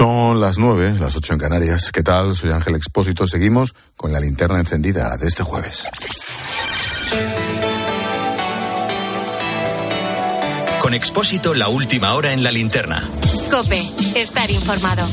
Son las nueve, las ocho en Canarias. ¿Qué tal? Soy Ángel Expósito. Seguimos con la linterna encendida de este jueves. Con Expósito, la última hora en la linterna. Cope, estar informado.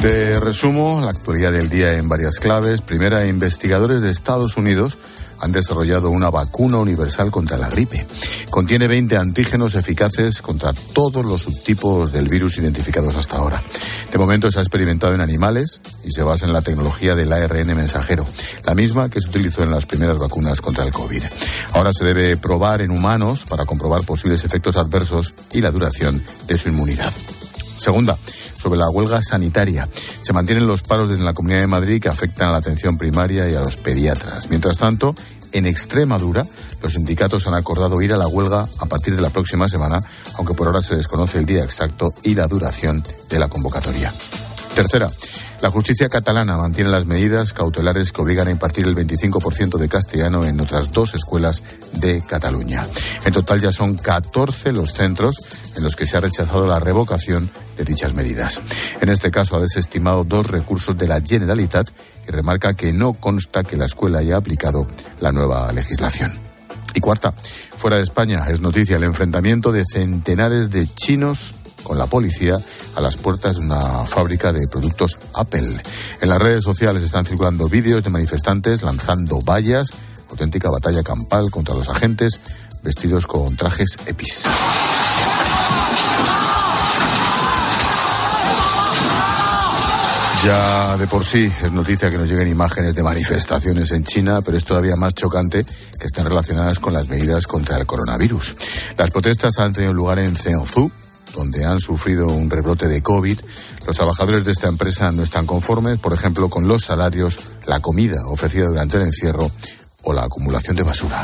Te resumo la actualidad del día en varias claves. Primera, investigadores de Estados Unidos han desarrollado una vacuna universal contra la gripe. Contiene 20 antígenos eficaces contra todos los subtipos del virus identificados hasta ahora. De momento se ha experimentado en animales y se basa en la tecnología del ARN mensajero, la misma que se utilizó en las primeras vacunas contra el COVID. Ahora se debe probar en humanos para comprobar posibles efectos adversos y la duración de su inmunidad. Segunda, sobre la huelga sanitaria. Se mantienen los paros en la Comunidad de Madrid que afectan a la atención primaria y a los pediatras. Mientras tanto, en Extremadura, los sindicatos han acordado ir a la huelga a partir de la próxima semana, aunque por ahora se desconoce el día exacto y la duración de la convocatoria. Tercera, la justicia catalana mantiene las medidas cautelares que obligan a impartir el 25% de castellano en otras dos escuelas de Cataluña. En total ya son 14 los centros en los que se ha rechazado la revocación de dichas medidas. En este caso ha desestimado dos recursos de la Generalitat y remarca que no consta que la escuela haya aplicado la nueva legislación. Y cuarta, fuera de España es noticia el enfrentamiento de centenares de chinos con la policía a las puertas de una fábrica de productos Apple. En las redes sociales están circulando vídeos de manifestantes lanzando vallas, auténtica batalla campal contra los agentes vestidos con trajes EPIs. Ya de por sí es noticia que nos lleguen imágenes de manifestaciones en China, pero es todavía más chocante que estén relacionadas con las medidas contra el coronavirus. Las protestas han tenido lugar en Zhengzhou, donde han sufrido un rebrote de COVID. Los trabajadores de esta empresa no están conformes, por ejemplo, con los salarios, la comida ofrecida durante el encierro o la acumulación de basura.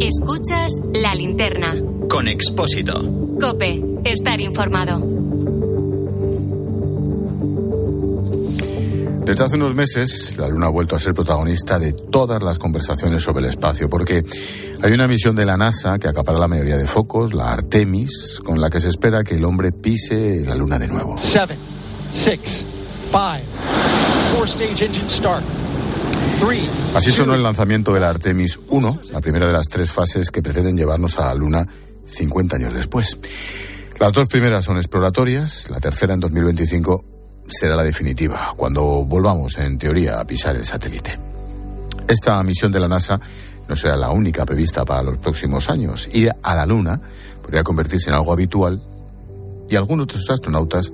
Escuchas la linterna. Con Expósito. Cope, estar informado. Desde hace unos meses, la Luna ha vuelto a ser protagonista de todas las conversaciones sobre el espacio, porque hay una misión de la NASA que acapara la mayoría de focos, la Artemis, con la que se espera que el hombre pise la Luna de nuevo. Seven, six, five, four stage engine start. Así sonó el lanzamiento de la Artemis 1, la primera de las tres fases que pretenden llevarnos a la Luna 50 años después. Las dos primeras son exploratorias, la tercera en 2025 será la definitiva, cuando volvamos, en teoría, a pisar el satélite. Esta misión de la NASA no será la única prevista para los próximos años. Ir a la Luna podría convertirse en algo habitual y algunos de sus astronautas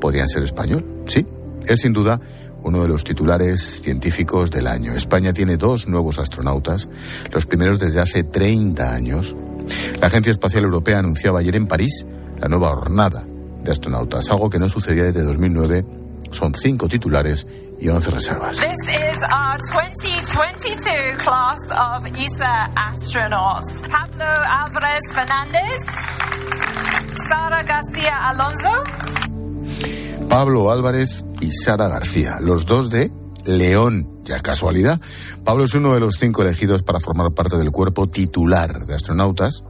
podrían ser español. Sí, es sin duda uno de los titulares científicos del año. España tiene dos nuevos astronautas, los primeros desde hace 30 años. La Agencia Espacial Europea anunciaba ayer en París la nueva jornada de astronautas, algo que no sucedía desde 2009. Son cinco titulares y 11 reservas. This is our 2022 class of ESA astronauts. Pablo Alvarez Fernandez, Sara García Alonso, Pablo Álvarez y Sara García, los dos de León. Ya es casualidad. Pablo es uno de los cinco elegidos para formar parte del cuerpo titular de astronautas.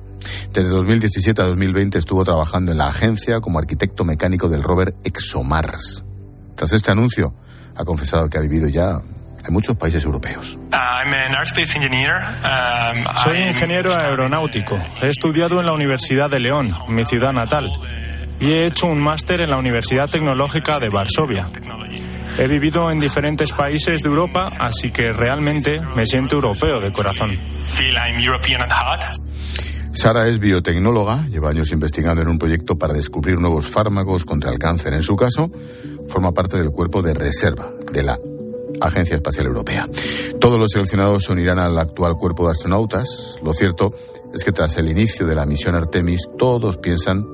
Desde 2017 a 2020 estuvo trabajando en la agencia como arquitecto mecánico del rover ExoMars. Tras este anuncio, ha confesado que ha vivido ya en muchos países europeos. I'm an aerospace engineer. Um, Soy I- ingeniero aeronáutico. He estudiado en la Universidad de León, mi ciudad natal, y he hecho un máster en la Universidad Tecnológica de Varsovia. He vivido en diferentes países de Europa, así que realmente me siento europeo de corazón. Sara es biotecnóloga, lleva años investigando en un proyecto para descubrir nuevos fármacos contra el cáncer. En su caso, forma parte del cuerpo de reserva de la Agencia Espacial Europea. Todos los seleccionados se unirán al actual cuerpo de astronautas. Lo cierto es que tras el inicio de la misión Artemis, todos piensan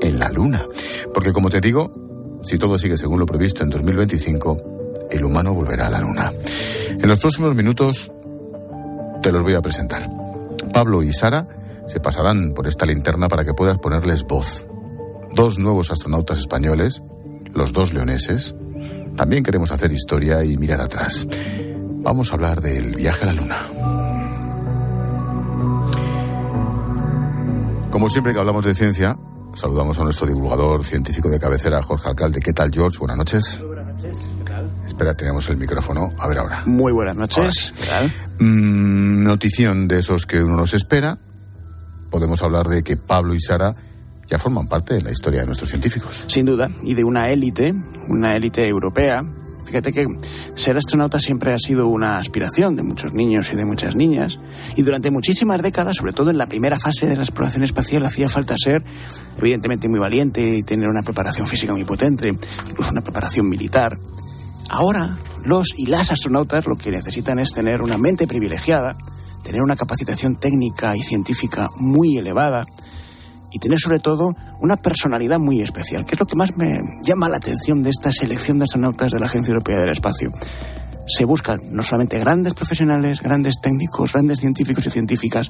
en la Luna. Porque como te digo, si todo sigue según lo previsto en 2025, el humano volverá a la Luna. En los próximos minutos te los voy a presentar. Pablo y Sara se pasarán por esta linterna para que puedas ponerles voz. Dos nuevos astronautas españoles, los dos leoneses, También queremos hacer historia y mirar atrás. Vamos a hablar del viaje a la Luna. Como siempre que hablamos de ciencia, saludamos a nuestro divulgador científico de cabecera, Jorge Alcalde. ¿Qué tal, George? Buenas noches. Muy buenas noches. ¿Qué tal? Espera, tenemos el micrófono. A ver ahora. Muy buenas noches. ¿Qué tal? Mm, notición de esos que uno nos espera. Podemos hablar de que Pablo y Sara ya forman parte de la historia de nuestros científicos. Sin duda, y de una élite, una élite europea. Fíjate que ser astronauta siempre ha sido una aspiración de muchos niños y de muchas niñas. Y durante muchísimas décadas, sobre todo en la primera fase de la exploración espacial, hacía falta ser, evidentemente, muy valiente y tener una preparación física muy potente, incluso una preparación militar. Ahora, los y las astronautas lo que necesitan es tener una mente privilegiada, tener una capacitación técnica y científica muy elevada y tener sobre todo una personalidad muy especial, que es lo que más me llama la atención de esta selección de astronautas de la Agencia Europea del Espacio. Se buscan no solamente grandes profesionales, grandes técnicos, grandes científicos y científicas,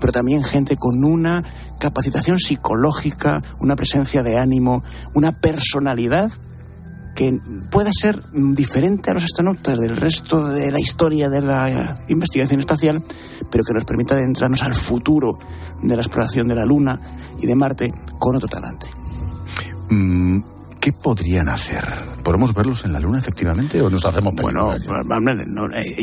pero también gente con una capacitación psicológica, una presencia de ánimo, una personalidad que pueda ser diferente a los astronautas del resto de la historia de la investigación espacial, pero que nos permita adentrarnos al futuro de la exploración de la Luna y de Marte con otro talante. Mm, ¿Qué podrían hacer? ¿Podemos verlos en la Luna, efectivamente, o nos hacemos Bueno, no, eh,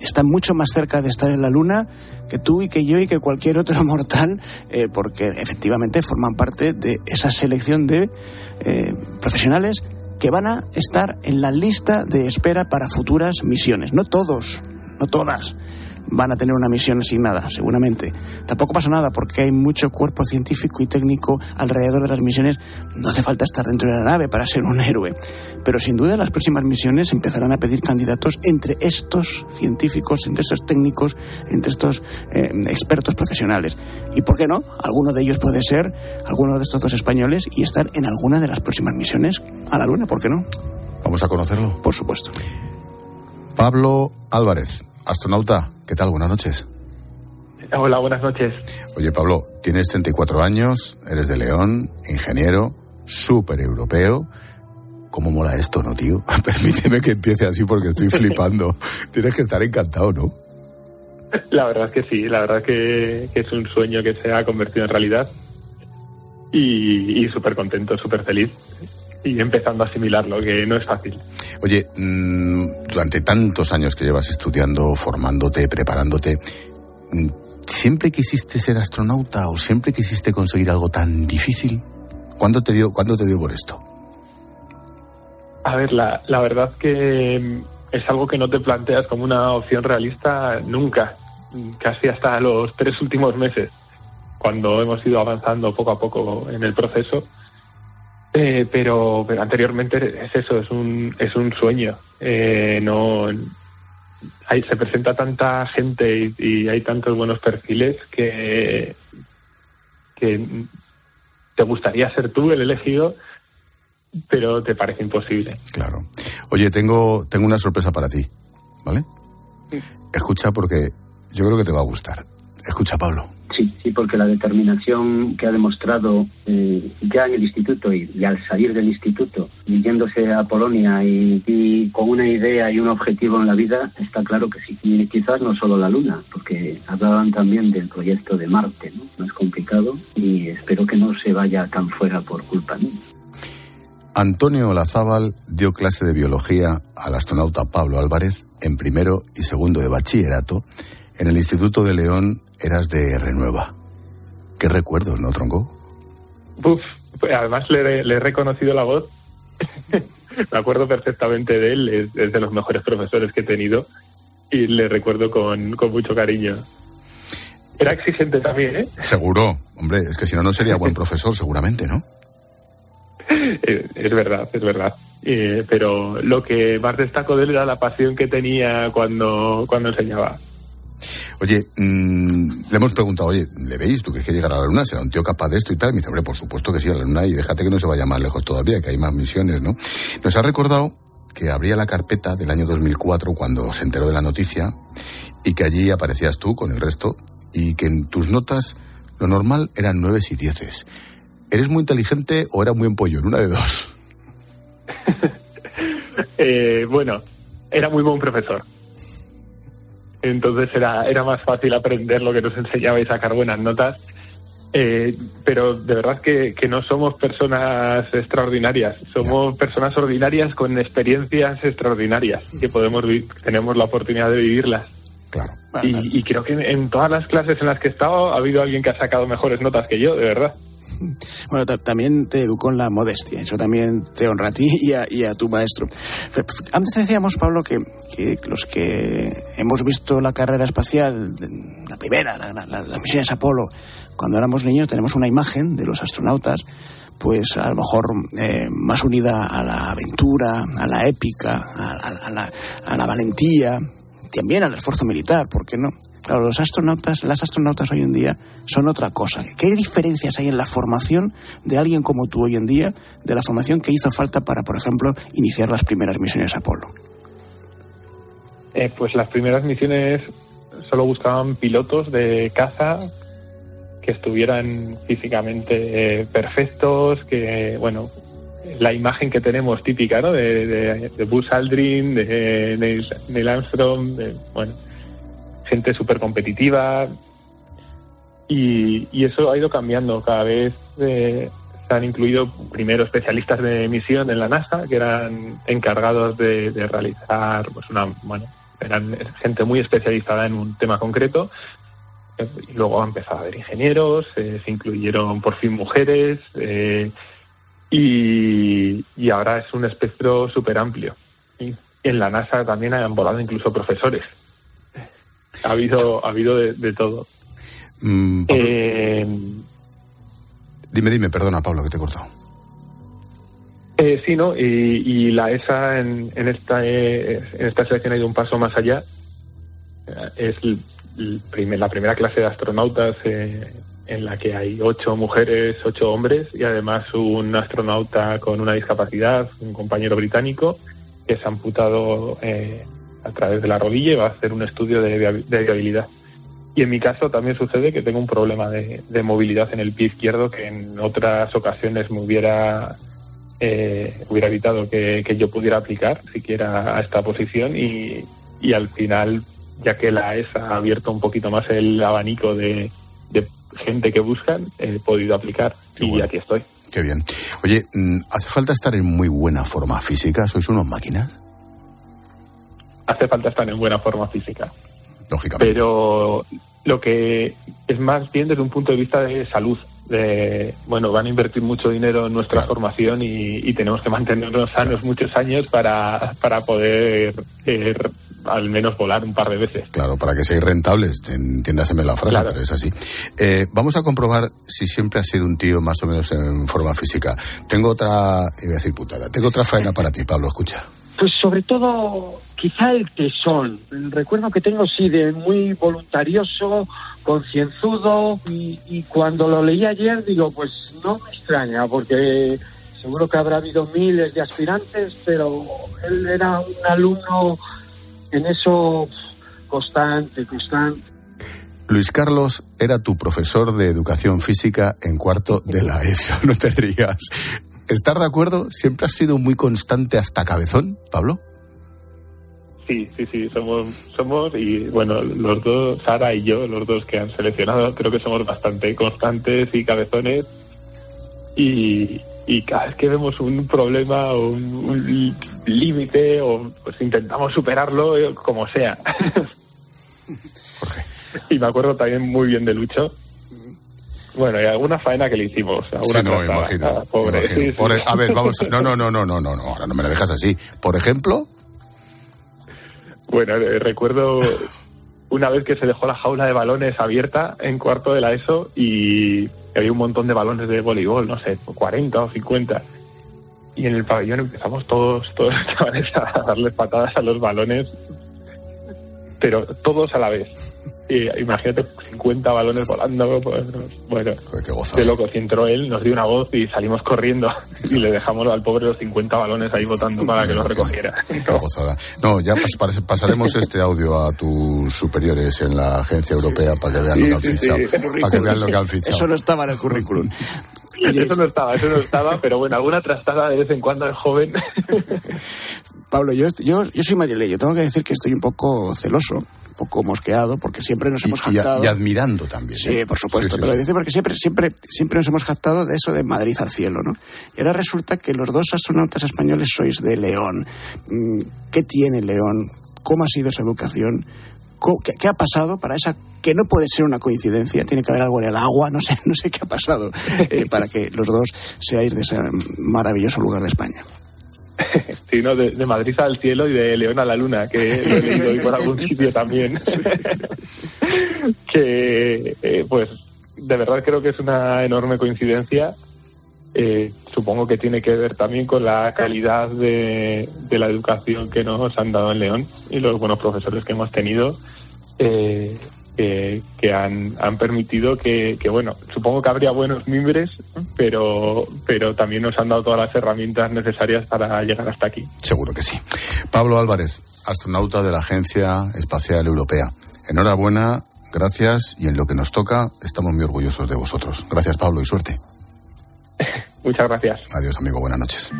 están mucho más cerca de estar en la Luna que tú y que yo y que cualquier otro mortal, eh, porque efectivamente forman parte de esa selección de eh, profesionales que van a estar en la lista de espera para futuras misiones. No todos, no todas van a tener una misión asignada, seguramente. Tampoco pasa nada porque hay mucho cuerpo científico y técnico alrededor de las misiones. No hace falta estar dentro de la nave para ser un héroe. Pero sin duda las próximas misiones empezarán a pedir candidatos entre estos científicos, entre estos técnicos, entre estos eh, expertos profesionales. ¿Y por qué no? Alguno de ellos puede ser alguno de estos dos españoles y estar en alguna de las próximas misiones a la Luna, ¿por qué no? Vamos a conocerlo. Por supuesto. Pablo Álvarez, astronauta, ¿qué tal? Buenas noches. Hola, buenas noches. Oye, Pablo, tienes 34 años, eres de León, ingeniero, súper europeo. ¿Cómo mola esto, no, tío? Permíteme que empiece así porque estoy flipando. Tienes que estar encantado, ¿no? La verdad es que sí, la verdad que, que es un sueño que se ha convertido en realidad. Y, y súper contento, súper feliz. Y empezando a asimilarlo, que no es fácil. Oye, mmm, durante tantos años que llevas estudiando, formándote, preparándote, ¿siempre quisiste ser astronauta o siempre quisiste conseguir algo tan difícil? ¿Cuándo te dio, ¿cuándo te dio por esto? A ver, la, la verdad que es algo que no te planteas como una opción realista nunca, casi hasta los tres últimos meses, cuando hemos ido avanzando poco a poco en el proceso. Eh, pero, pero anteriormente es eso, es un, es un sueño. Eh, no, hay, se presenta tanta gente y, y, hay tantos buenos perfiles que, que te gustaría ser tú el elegido, pero te parece imposible. Claro. Oye, tengo, tengo una sorpresa para ti, ¿vale? Sí. Escucha porque yo creo que te va a gustar. Escucha, Pablo. Sí, sí, porque la determinación que ha demostrado eh, ya en el instituto y, al salir del instituto, yéndose a Polonia y, y, con una idea y un objetivo en la vida, está claro que sí. Y quizás no solo la Luna, porque hablaban también del proyecto de Marte, ¿no? Más complicado y espero que no se vaya tan fuera por culpa mía. Antonio Olazábal dio clase de biología al astronauta Pablo Álvarez en primero y segundo de bachillerato en el Instituto de León eras de Renueva. ¿Qué recuerdos, no, Tronco? Uf, pues además le, le, he reconocido la voz. Me acuerdo perfectamente de él, es, es, de los mejores profesores que he tenido y le recuerdo con, con mucho cariño. Era exigente también, ¿eh? Seguro, hombre, es que si no, no sería buen profesor, seguramente, ¿no? Es, es verdad, es verdad. Eh, pero lo que más destaco de él era la pasión que tenía cuando, cuando enseñaba. Oye, mmm, le hemos preguntado, oye, ¿le veis? ¿Tú crees que llegará a la Luna? ¿Será un tío capaz de esto y tal? Y me dice, hombre, por supuesto que sí, a la Luna y déjate que no se vaya más lejos todavía, que hay más misiones, ¿no? Nos ha recordado que abría la carpeta del año 2004 cuando se enteró de la noticia y que allí aparecías tú con el resto y que en tus notas lo normal eran nueves y dieces. ¿Eres muy inteligente o era muy empollón? Una de dos. Eh, bueno, era muy buen profesor. Entonces era, era más fácil aprender lo que nos enseñaba y sacar buenas notas. Eh, pero de verdad que, que, no somos personas extraordinarias, somos personas ordinarias con experiencias extraordinarias que podemos tenemos la oportunidad de vivirlas. Claro. Y, y, creo que en, todas las clases en las que he estado ha habido alguien que ha sacado mejores notas que yo, de verdad. Bueno, también te educó en la modestia, eso también te honra a ti y a, y a tu maestro. Antes decíamos, Pablo, que, los que hemos visto la carrera espacial, la primera, la, la, la, misión de Apolo, cuando éramos niños, tenemos una imagen de los astronautas pues a lo mejor eh, más unida a la aventura, a la épica, a, a, la, a la valentía, también al esfuerzo militar, ¿por qué no? Los astronautas, las astronautas hoy en día son otra cosa. ¿Qué diferencias hay en la formación de alguien como tú hoy en día de la formación que hizo falta para, por ejemplo, iniciar las primeras misiones Apolo? Eh, pues las primeras misiones solo buscaban pilotos de caza que estuvieran físicamente eh, perfectos, que, bueno, la imagen que tenemos típica, ¿no? De, de, de Buzz Aldrin, de Neil, Neil Armstrong, de, bueno, gente súper competitiva y, y, eso ha ido cambiando. Cada vez eh, se han incluido primero especialistas de misión en la NASA que eran encargados de, realizar, pues una, bueno, eran gente muy especializada en un tema concreto. Y luego ha empezado a haber ingenieros, eh, se incluyeron por fin mujeres eh, y, y ahora es un espectro súper amplio. Y en la NASA también han volado incluso profesores ha habido, ha habido de, de todo. Mm, eh, dime, dime, perdona, Pablo, que te he cortado. Eh, sí, ¿no? Y, y la ESA en, en, esta, eh, en esta selección ha ido un paso más allá. Es el primer, la primera clase de astronautas eh, en la que hay ocho mujeres, ocho hombres y además un astronauta con una discapacidad, un compañero británico que se ha amputado eh, a través de la rodilla y va a hacer un estudio de, viabilidad. Y en mi caso también sucede que tengo un problema de, de movilidad en el pie izquierdo que en otras ocasiones me hubiera eh, hubiera evitado que, que, yo pudiera aplicar siquiera a esta posición y, y, al final, ya que la ESA ha abierto un poquito más el abanico de, de gente que buscan, he podido aplicar Qué y bueno. aquí estoy. Qué bien. Oye, mm, ¿hace falta estar en muy buena forma física? ¿Sois unos máquinas? Hace falta estar en buena forma física. Lógicamente. Pero lo que es más bien desde un punto de vista de salud. De, bueno, van a invertir mucho dinero en nuestra claro. formación y, y, tenemos que mantenernos sanos claro. muchos años para, para poder eh, al menos volar un par de veces. Claro, para que seáis rentables, entiéndaseme la frase, claro. pero es así. Eh, vamos a comprobar si siempre has sido un tío más o menos en forma física. Tengo otra, iba a decir putada, tengo otra faena para ti, Pablo, escucha. Pues sobre todo quizá el tesón. Recuerdo que tengo, sí, de muy voluntarioso, concienzudo, y, cuando lo leí ayer, digo, pues no me extraña, porque seguro que habrá habido miles de aspirantes, pero él era un alumno en eso constante, constante. Luis Carlos era tu profesor de educación física en cuarto de la ESO, no te digas. ¿Estar de acuerdo? ¿Siempre has sido muy constante hasta cabezón, Pablo? Sí, sí, sí, somos, somos, y bueno, los dos, Sara y yo, los dos que han seleccionado, creo que somos bastante constantes y cabezones. Y, y cada vez que vemos un problema o un, un límite, o pues intentamos superarlo eh, como sea. Jorge. Y me acuerdo también muy bien de Lucho, bueno, y alguna faena que le hicimos. Sí, no, imagino, a, pobre. imagino. Sí, Por, sí. A ver, vamos. A, no, no, no, no, no, no, no. Ahora no me lo dejas así. Por ejemplo. Bueno, eh, recuerdo una vez que se dejó la jaula de balones abierta en cuarto de la ESO y había un montón de balones de voleibol, no sé, 40 o 50. Y en el pabellón empezamos todos, todos los chavales a darles patadas a los balones, pero todos a la vez y imagínate 50 balones volando, pues, bueno, de loco, si entró él, nos dio una voz y salimos corriendo y le dejamos al pobre los 50 balones ahí votando para que los recogiera. Qué gozada. No, ya pas pasaremos este audio a tus superiores en la agencia europea para que vean sí, lo que han fichado. Sí, sí. Para que vean lo que han fichado. Eso no estaba en el currículum. Eso no estaba, eso no estaba, pero bueno, alguna trastada de vez en cuando el joven. Pablo, yo, yo, yo soy madrileño. Tengo que decir que estoy un poco celoso, poco mosqueado, porque siempre nos Y, hemos y a- jactado. y admirando también. Sí, ¿eh? por supuesto, Sí, sí, pero dice porque siempre, siempre, siempre nos hemos jactado de eso de Madrid al cielo, ¿no? Y ahora resulta que los dos astronautas españoles sois de León. Mm, ¿Qué tiene León? ¿Cómo ha sido esa educación? ¿Qué, qué ha pasado para esa que no puede ser una coincidencia? Tiene que haber algo en el agua, no sé, no sé qué ha pasado eh, para que los dos seáis de ese maravilloso lugar de España. Sí, ¿no? De, de Madrid al cielo y de León a la luna, que lo he leído hoy por algún sitio también. que, eh, pues, de verdad creo que es una enorme coincidencia. Eh, supongo que tiene que ver también con la calidad de, de la educación que nos han dado en León y los buenos profesores que hemos tenido. eh, que, que han, han permitido que, que, bueno, supongo que habría buenos mimbres, pero, pero también nos han dado todas las herramientas necesarias para llegar hasta aquí. Seguro que sí. Pablo Álvarez, astronauta de la Agencia Espacial Europea. Enhorabuena, gracias y en lo que nos toca estamos muy orgullosos de vosotros. Gracias Pablo y suerte. Muchas gracias. Adiós amigo, buenas noches.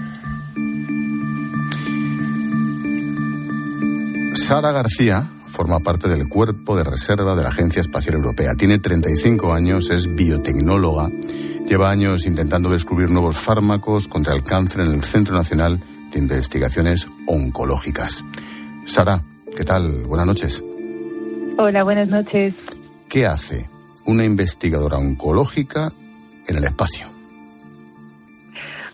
Sara García forma parte del cuerpo de reserva de la Agencia Espacial Europea. Tiene 35 años, es biotecnóloga, lleva años intentando descubrir nuevos fármacos contra el cáncer en el Centro Nacional de Investigaciones Oncológicas. Sara, ¿qué tal? Buenas noches. Hola, buenas noches. ¿Qué hace una investigadora oncológica en el espacio?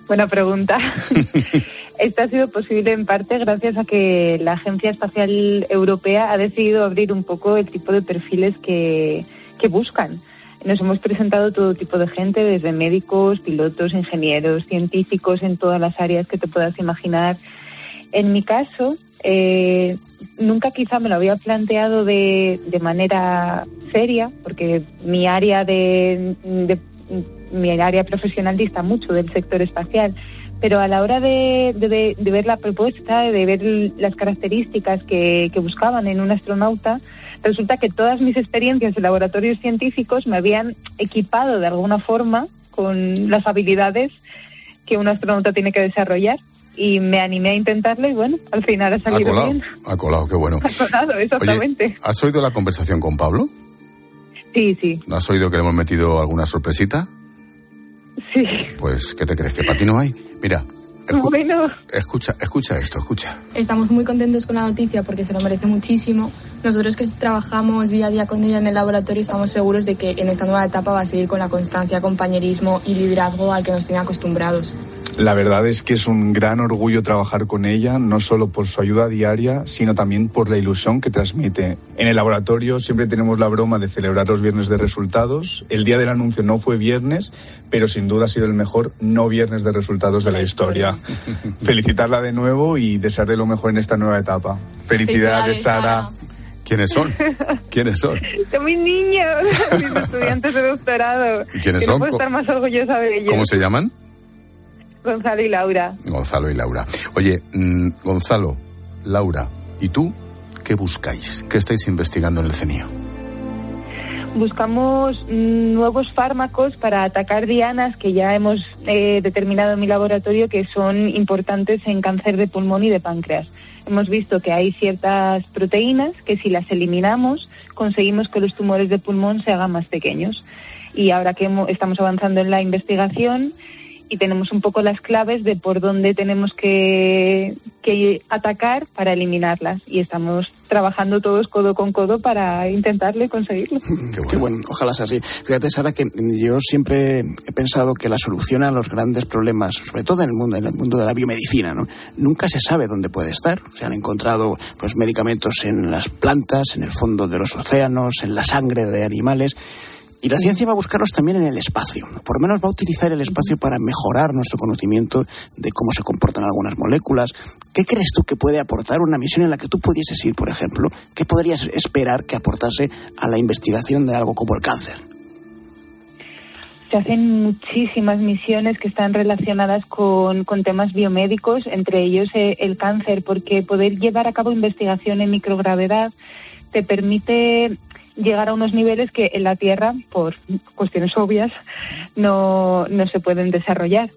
Buena pregunta. Esto ha sido posible en parte gracias a que la Agencia Espacial Europea ha decidido abrir un poco el tipo de perfiles que, que buscan. Nos hemos presentado todo tipo de gente, desde médicos, pilotos, ingenieros, científicos en todas las áreas que te puedas imaginar. En mi caso, eh, nunca quizá me lo había planteado de, de manera seria, porque mi área de, de- mi área profesional dista mucho del sector espacial, pero a la hora de, de- de ver la propuesta, de ver las características que, que buscaban en un astronauta, resulta que todas mis experiencias en laboratorios científicos me habían equipado de alguna forma con las habilidades que un astronauta tiene que desarrollar. Y me animé a intentarlo y bueno, al final ha Ha salido colado, bien. ha colado, qué bueno. Ha sonado, exactamente. Oye, ¿has oído la conversación con Pablo? Sí, sí, ¿No has oído que le hemos metido alguna sorpresita? Sí. Pues, ¿qué te crees? ¿Que para ti no hay? Mira, Bueno, escucha, escucha esto, escucha. Estamos muy contentos con la noticia porque se lo merece muchísimo. Nosotros que trabajamos día a día con ella en el laboratorio estamos seguros de que en esta nueva etapa va a seguir con la constancia, compañerismo y liderazgo al que nos tiene acostumbrados. La verdad es que es un gran orgullo trabajar con ella, no solo por su ayuda diaria, sino también por la ilusión que transmite. En el laboratorio siempre tenemos la broma de celebrar los viernes de resultados. El día del anuncio no fue viernes, pero sin duda ha sido el mejor no viernes de resultados de la historia. Felicitarla de nuevo y desearle lo mejor en esta nueva etapa. Felicidades, Felicidades, Sara. ¿Quiénes son? ¿Quiénes son? son mis niños, mis estudiantes de doctorado. ¿Y quiénes Que son? No puedo estar más orgullosa de ellos. ¿Cómo se llaman? Gonzalo y Laura. Gonzalo y Laura. Oye, mm, Gonzalo, Laura, ¿y tú qué buscáis? ¿Qué estáis investigando en el CENIO? Buscamos mm, nuevos fármacos para atacar dianas que ya hemos eh, determinado en mi laboratorio que son importantes en cáncer de pulmón y de páncreas. Hemos visto que hay ciertas proteínas que si las eliminamos conseguimos que los tumores de pulmón se hagan más pequeños. Y ahora que estamos avanzando en la investigación y tenemos un poco las claves de por dónde tenemos que, que atacar para eliminarlas. Y estamos trabajando todos codo con codo para intentarle conseguirlo. Qué bueno. ojalá sea así. Fíjate, Sara, que yo siempre he pensado que la solución a los grandes problemas, sobre todo en el mundo, en el mundo de la biomedicina, ¿no? nunca se sabe dónde puede estar. Se han encontrado pues medicamentos en las plantas, en el fondo de los océanos, en la sangre de animales. Y la ciencia va a buscarlos también en el espacio. Por lo menos va a utilizar el espacio para mejorar nuestro conocimiento de cómo se comportan algunas moléculas. ¿Qué crees tú que puede aportar una misión en la que tú pudieses ir, por ejemplo? ¿Qué podrías esperar que aportase a la investigación de algo como el cáncer? Se hacen muchísimas misiones que están relacionadas con, con temas biomédicos, entre ellos eh, el cáncer, porque poder llevar a cabo investigación en microgravedad te permite llegar a unos niveles que en la Tierra, por cuestiones obvias, no, no se pueden desarrollar.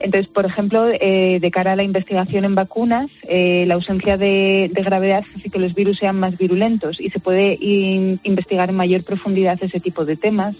Entonces, por ejemplo, eh, de cara a la investigación en vacunas, eh, la ausencia de, gravedad hace que los virus sean más virulentos y se puede in, investigar en mayor profundidad ese tipo de temas.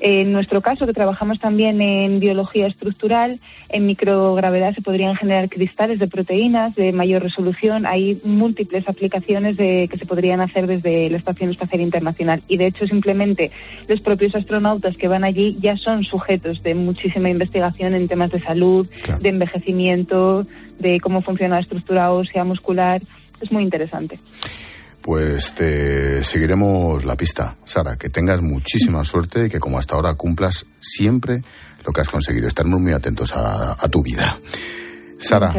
En nuestro caso, que trabajamos también en biología estructural, en microgravedad se podrían generar cristales de proteínas de mayor resolución. Hay múltiples aplicaciones de, que se podrían hacer desde la Estación Espacial Internacional. Y de hecho, simplemente los propios astronautas que van allí ya son sujetos de muchísima investigación en temas de salud, claro. de envejecimiento, de cómo funciona la estructura ósea, muscular. Es muy interesante pues te seguiremos la pista. Sara, que tengas muchísima suerte y que como hasta ahora cumplas siempre lo que has conseguido. Estaremos muy atentos a, a tu vida. Sara,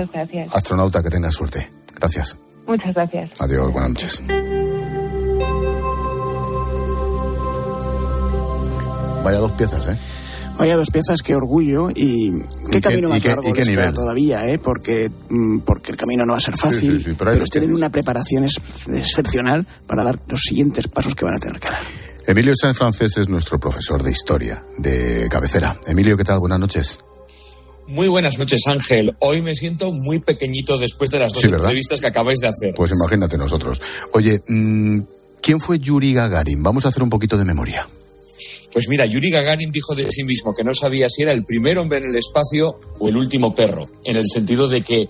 astronauta, que tengas suerte. Gracias. Muchas gracias. Adiós, buenas noches. Vaya dos piezas, ¿eh? Vaya dos piezas, qué orgullo y qué, ¿Y camino qué, más largo qué, qué todavía, ¿eh? Porque, porque el camino no va a ser fácil, sí, sí, sí, pero, pero tienen una preparación excepcional para dar los siguientes pasos que van a tener que dar. Emilio Sáenz Francés es nuestro profesor de historia de cabecera. Emilio, ¿qué tal? Buenas noches. Muy buenas noches, Ángel. Hoy me siento muy pequeñito después de las dos entrevistas que acabáis de hacer. Pues imagínate nosotros. Oye, ¿quién fue Yuri Gagarin? Vamos a hacer un poquito de memoria. Pues mira, Yuri Gagarin dijo de sí mismo que no sabía si era el primer hombre en el espacio o el último perro, en el sentido de que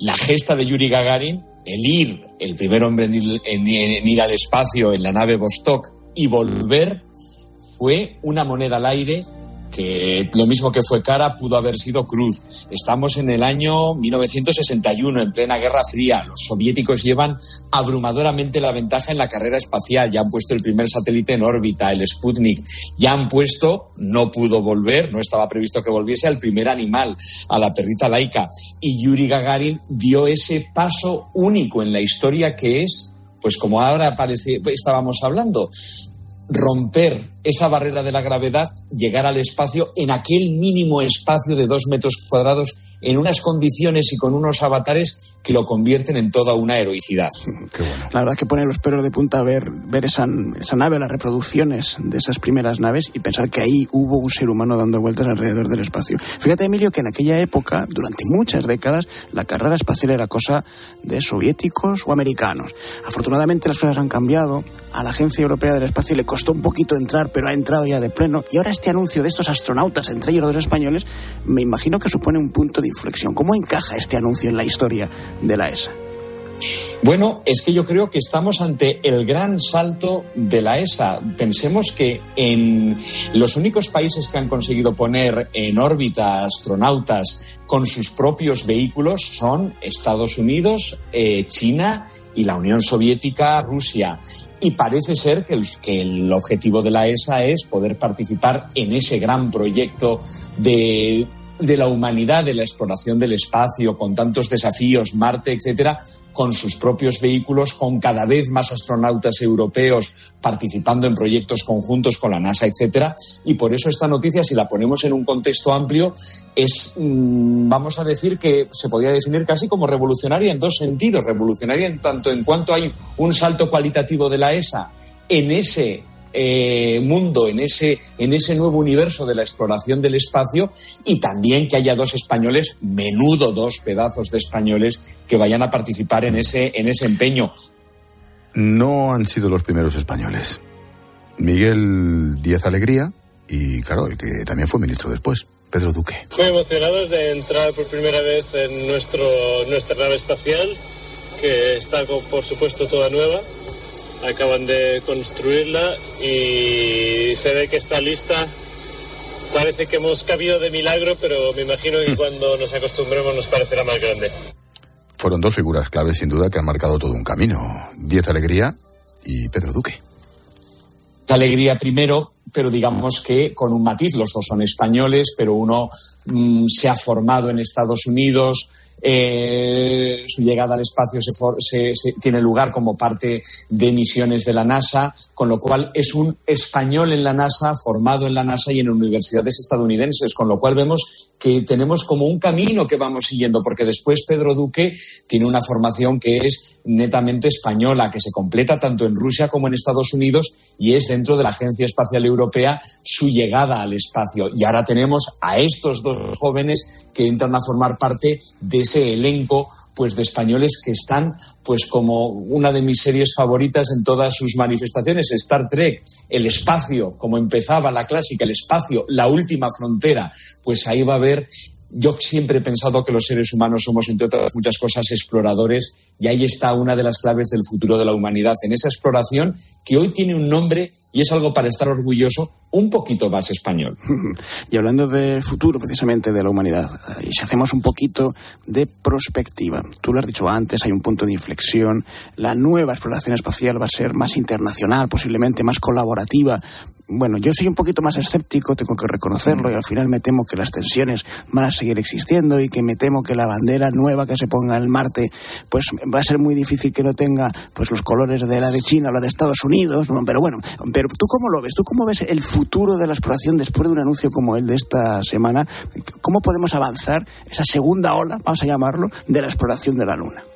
la gesta de Yuri Gagarin, el ir, el primer hombre en ir, al espacio en la nave Vostok y volver, fue una moneda al aire que lo mismo que fue cara pudo haber sido cruz. Estamos en el año 1961, en plena Guerra Fría. Los soviéticos llevan abrumadoramente la ventaja en la carrera espacial. Ya han puesto el primer satélite en órbita, el Sputnik. Ya han puesto, no pudo volver, no estaba previsto que volviese, al primer animal, a la perrita laica. Y Yuri Gagarin dio ese paso único en la historia que es, pues como ahora parece, estábamos hablando, romper esa barrera de la gravedad, llegar al espacio en aquel mínimo espacio de dos metros cuadrados, en unas condiciones y con unos avatares que lo convierten en toda una heroicidad. Bueno. La verdad que pone los pelos de punta ver, ver esa, esa nave, las reproducciones de esas primeras naves y pensar que ahí hubo un ser humano dando vueltas alrededor del espacio. Fíjate, Emilio, que en aquella época, durante muchas décadas, la carrera espacial era cosa de soviéticos o americanos. Afortunadamente las cosas han cambiado. A la Agencia Europea del Espacio le costó un poquito entrar, pero ha entrado ya de pleno. Y ahora este anuncio de estos astronautas, entre ellos los dos españoles, me imagino que supone un punto de inflexión. ¿Cómo encaja este anuncio en la historia de la ESA? Bueno, es que yo creo que estamos ante el gran salto de la ESA. Pensemos que en los únicos países que han conseguido poner en órbita astronautas con sus propios vehículos son Estados Unidos, eh, China y la Unión Soviética, Rusia. Y parece ser que el, objetivo de la ESA es poder participar en ese gran proyecto de, de la humanidad, de la exploración del espacio, con tantos desafíos, Marte, etcétera, con sus propios vehículos, con cada vez más astronautas europeos participando en proyectos conjuntos con la NASA, etcétera. Y por eso esta noticia, si la ponemos en un contexto amplio, es, mmm, vamos a decir que se podría definir casi como revolucionaria en dos sentidos. Revolucionaria en tanto en cuanto hay un salto cualitativo de la ESA en ese eh, mundo, en ese, en ese nuevo universo de la exploración del espacio y también que haya dos españoles, menudo dos pedazos de españoles que vayan a participar en ese, en ese empeño. No han sido los primeros españoles. Miguel Díaz Alegría y, claro, el que también fue ministro después, Pedro Duque. Muy emocionados de entrar por primera vez en nuestro, nuestra nave espacial, que está, por supuesto, toda nueva acaban de construirla y se ve que está lista. Parece que hemos cabido de milagro, pero me imagino que cuando nos acostumbremos nos parecerá más grande. Fueron dos figuras claves, sin duda, que han marcado todo un camino. Diez Alegría y Pedro Duque. Alegría primero, pero digamos que con un matiz. Los dos son españoles, pero uno mmm, se ha formado en Estados Unidos, eh, su llegada al espacio se, for, se, se, tiene lugar como parte de misiones de la NASA, con lo cual es un español en la NASA, formado en la NASA y en universidades estadounidenses, con lo cual vemos que tenemos como un camino que vamos siguiendo, porque después Pedro Duque tiene una formación que es netamente española, que se completa tanto en Rusia como en Estados Unidos y es dentro de la Agencia Espacial Europea su llegada al espacio. Y ahora tenemos a estos dos jóvenes que entran a formar parte de ese elenco pues de españoles que están pues como una de mis series favoritas en todas sus manifestaciones, Star Trek, el espacio, como empezaba la clásica, el espacio, la última frontera, pues ahí va a haber yo siempre he pensado que los seres humanos somos, entre otras muchas cosas, exploradores y ahí está una de las claves del futuro de la humanidad, en esa exploración que hoy tiene un nombre y es algo para estar orgulloso un poquito más español. Y hablando de futuro, precisamente, de la humanidad, eh, y si hacemos un poquito de prospectiva, tú lo has dicho antes, hay un punto de inflexión, la nueva exploración espacial va a ser más internacional, posiblemente más colaborativa, bueno, yo soy un poquito más escéptico, tengo que reconocerlo, y al final me temo que las tensiones van a seguir existiendo y que me temo que la bandera nueva que se ponga en Marte, pues va a ser muy difícil que no tenga pues los colores de la de China o la de Estados Unidos, pero bueno, pero tú cómo lo ves, tú cómo ves el futuro de la exploración después de un anuncio como el de esta semana, cómo podemos avanzar esa segunda ola, vamos a llamarlo, de la exploración de la Luna.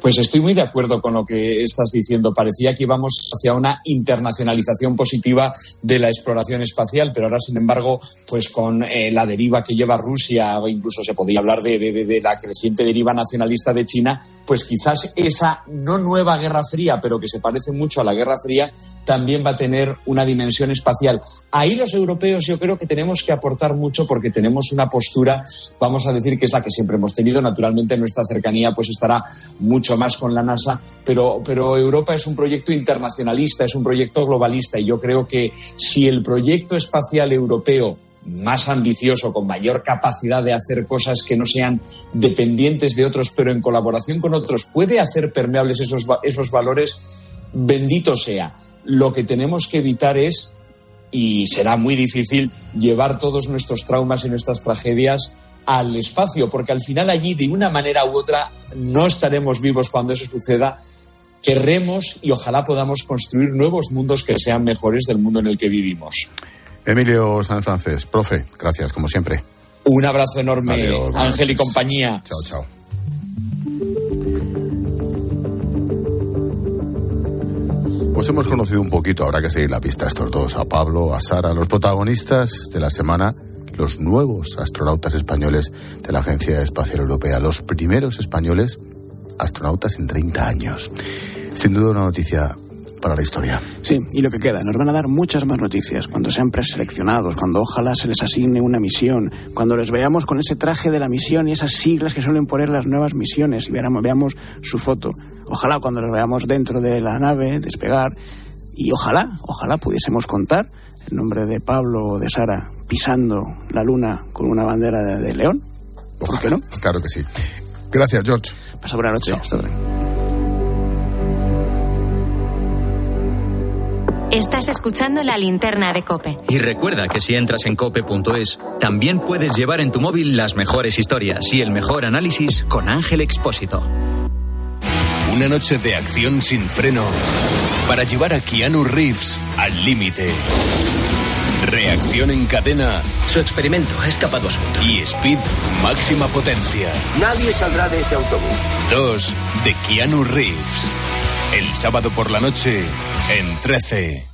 Pues estoy muy de acuerdo con lo que estás diciendo. Parecía que íbamos hacia una internacionalización positiva de la exploración espacial, pero ahora, sin embargo, pues con eh, la deriva que lleva Rusia, incluso se podría hablar de, de, la creciente deriva nacionalista de China, pues quizás esa no nueva Guerra Fría, pero que se parece mucho a la Guerra Fría, también va a tener una dimensión espacial. Ahí los europeos yo creo que tenemos que aportar mucho porque tenemos una postura, vamos a decir que es la que siempre hemos tenido, naturalmente nuestra cercanía pues estará mucho más con la NASA, pero, pero Europa es un proyecto internacionalista, es un proyecto globalista y yo creo que si el proyecto espacial europeo más ambicioso, con mayor capacidad de hacer cosas que no sean dependientes de otros, pero en colaboración con otros, puede hacer permeables esos, esos valores, bendito sea. Lo que tenemos que evitar es, y será muy difícil, llevar todos nuestros traumas y nuestras tragedias al espacio, porque al final allí, de una manera u otra, no estaremos vivos cuando eso suceda. Querremos y ojalá podamos construir nuevos mundos que sean mejores del mundo en el que vivimos. Emilio San Francés, profe, gracias como siempre. Un abrazo enorme, Ángel y compañía. Chao, chao. Pues hemos conocido un poquito, habrá que seguir la pista a estos dos, a Pablo, a Sara, los protagonistas de la semana los nuevos astronautas españoles de la Agencia Espacial Europea, los primeros españoles astronautas en 30 años. Sin duda una noticia para la historia. Sí, y lo que queda, nos van a dar muchas más noticias cuando sean preseleccionados, cuando ojalá se les asigne una misión, cuando les veamos con ese traje de la misión y esas siglas que suelen poner las nuevas misiones y veamos, su foto. Ojalá cuando los veamos dentro de la nave despegar y ojalá, ojalá pudiésemos contar el nombre de Pablo o de Sara pisando la luna con una bandera de, león. ¿Por qué no? Claro que sí. Gracias, George. Pasa buena noche. Hasta Estás escuchando la linterna de Cope. Y recuerda que si entras en cope.es, también puedes llevar en tu móvil las mejores historias y el mejor análisis con Ángel Expósito. Una noche de acción sin freno para llevar a Keanu Reeves al límite. Reacción en cadena. Su experimento ha escapado a su Y Speed máxima potencia. Nadie saldrá de ese autobús. Dos de Keanu Reeves. El sábado por la noche en 13.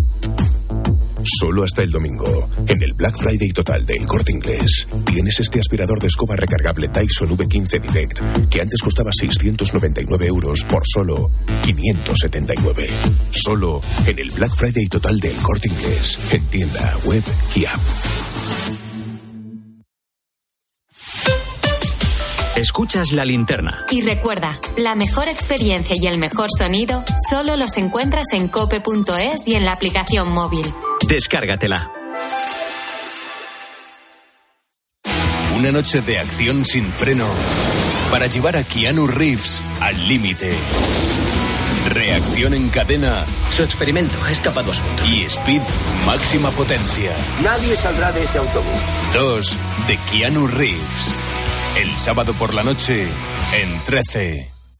Solo hasta el domingo, en el Black Friday total del Corte Inglés, tienes este aspirador de escoba recargable Dyson V15 Direct, que antes costaba 699 euros por solo 579. Solo en el Black Friday total del Corte Inglés, en tienda, web y app. Escuchas la linterna. Y recuerda, la mejor experiencia y el mejor sonido solo los encuentras en cope.es y en la aplicación móvil. Descárgatela. Una noche de acción sin freno para llevar a Keanu Reeves al límite. Reacción en cadena. Su experimento ha escapado a su Y Speed, máxima potencia. Nadie saldrá de ese autobús. 2 de Keanu Reeves. El sábado por la noche en 13.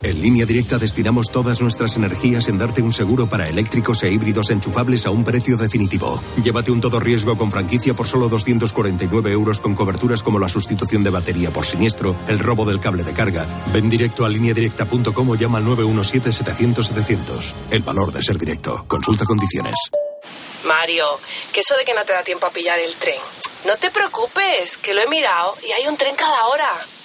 En línea directa destinamos todas nuestras energías en darte un seguro para eléctricos e híbridos enchufables a un precio definitivo. Llévate un todo riesgo con franquicia por solo 249 euros con coberturas como la sustitución de batería por siniestro, el robo del cable de carga. Ven directo a lineadirecta.com o llama al 917-700-700. El valor de ser directo. Consulta condiciones. Mario, que eso de que no te da tiempo a pillar el tren. No te preocupes, que lo he mirado y hay un tren cada hora.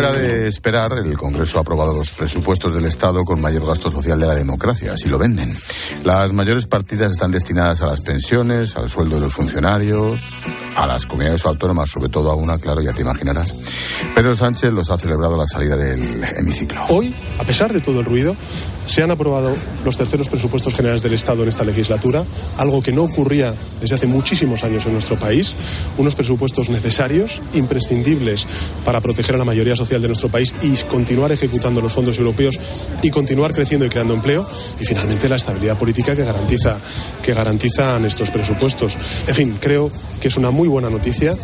Como era de esperar, el Congreso ha aprobado los presupuestos del Estado con mayor gasto social de la democracia, así lo venden. Las mayores partidas están destinadas a las pensiones, al sueldo de los funcionarios, a las comunidades autónomas, sobre todo a una, claro, ya te imaginarás. Pedro Sánchez los ha celebrado a la salida del hemiciclo. Hoy, a pesar de todo el ruido, se han aprobado los terceros presupuestos generales del Estado en esta legislatura, algo que no ocurría desde hace muchísimos años en nuestro país, unos presupuestos necesarios, imprescindibles para proteger a la mayoría social de nuestro país y continuar ejecutando los fondos europeos y continuar creciendo y creando empleo, y finalmente la estabilidad política que garantiza que garantizan estos presupuestos. En fin, creo que es una muy buena noticia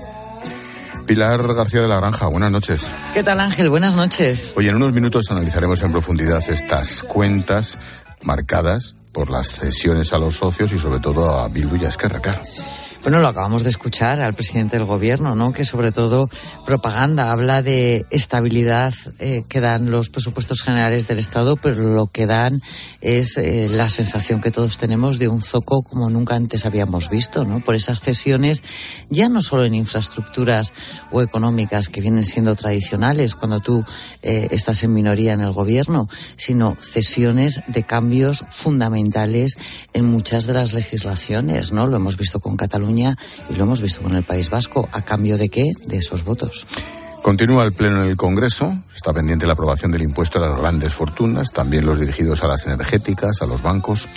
Pilar García de la Granja, buenas noches. ¿Qué tal Ángel? Buenas noches. Hoy en unos minutos analizaremos en profundidad estas cuentas marcadas por las cesiones a los socios y sobre todo a Bildu y a Esquerra, claro. Bueno, lo acabamos de escuchar al presidente del gobierno, ¿no? Que sobre todo propaganda habla de estabilidad eh, que dan los presupuestos generales del Estado, pero lo que dan es eh, la sensación que todos tenemos de un zoco como nunca antes habíamos visto, ¿no? Por esas cesiones, ya no solo en infraestructuras o económicas que vienen siendo tradicionales cuando tú eh, estás en minoría en el gobierno, sino cesiones de cambios fundamentales en muchas de las legislaciones, ¿no? Lo hemos visto con Cataluña y lo hemos visto con el País Vasco. ¿A cambio de qué? De esos votos. Continúa el Pleno en el Congreso. Está pendiente la aprobación del impuesto a las grandes fortunas, también los dirigidos a las energéticas, a los bancos.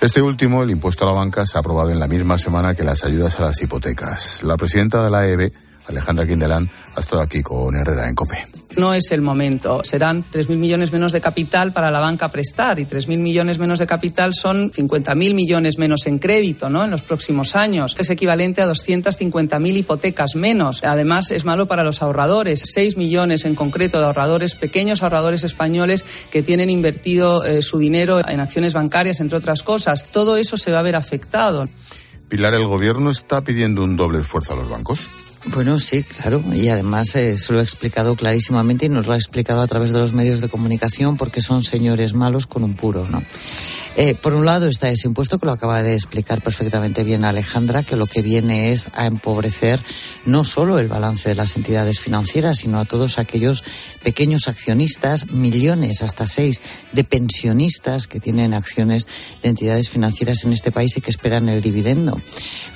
Este último, el impuesto a la banca, se ha aprobado en la misma semana que las ayudas a las hipotecas. La presidenta de la EB, Alejandra Quindelán, ha estado aquí con Herrera en COPE. No es el momento. Serán 3.000 millones menos de capital para la banca prestar y 3.000 millones menos de capital son 50.000 millones menos en crédito ¿no? en los próximos años. Es equivalente a 250.000 hipotecas menos. Además, es malo para los ahorradores. 6 millones en concreto de ahorradores, pequeños ahorradores españoles que tienen invertido eh, su dinero en acciones bancarias, entre otras cosas. Todo eso se va a ver afectado. Pilar, ¿el gobierno está pidiendo un doble esfuerzo a los bancos? Bueno, sí, claro. Y además eh, se lo ha explicado clarísimamente y nos lo ha explicado a través de los medios de comunicación porque son señores malos con un puro, ¿no? Eh, por un lado está ese impuesto que lo acaba de explicar perfectamente bien Alejandra, que lo que viene es a empobrecer no solo el balance de las entidades financieras, sino a todos aquellos pequeños accionistas, millones, hasta seis, de pensionistas que tienen acciones de entidades financieras en este país y que esperan el dividendo.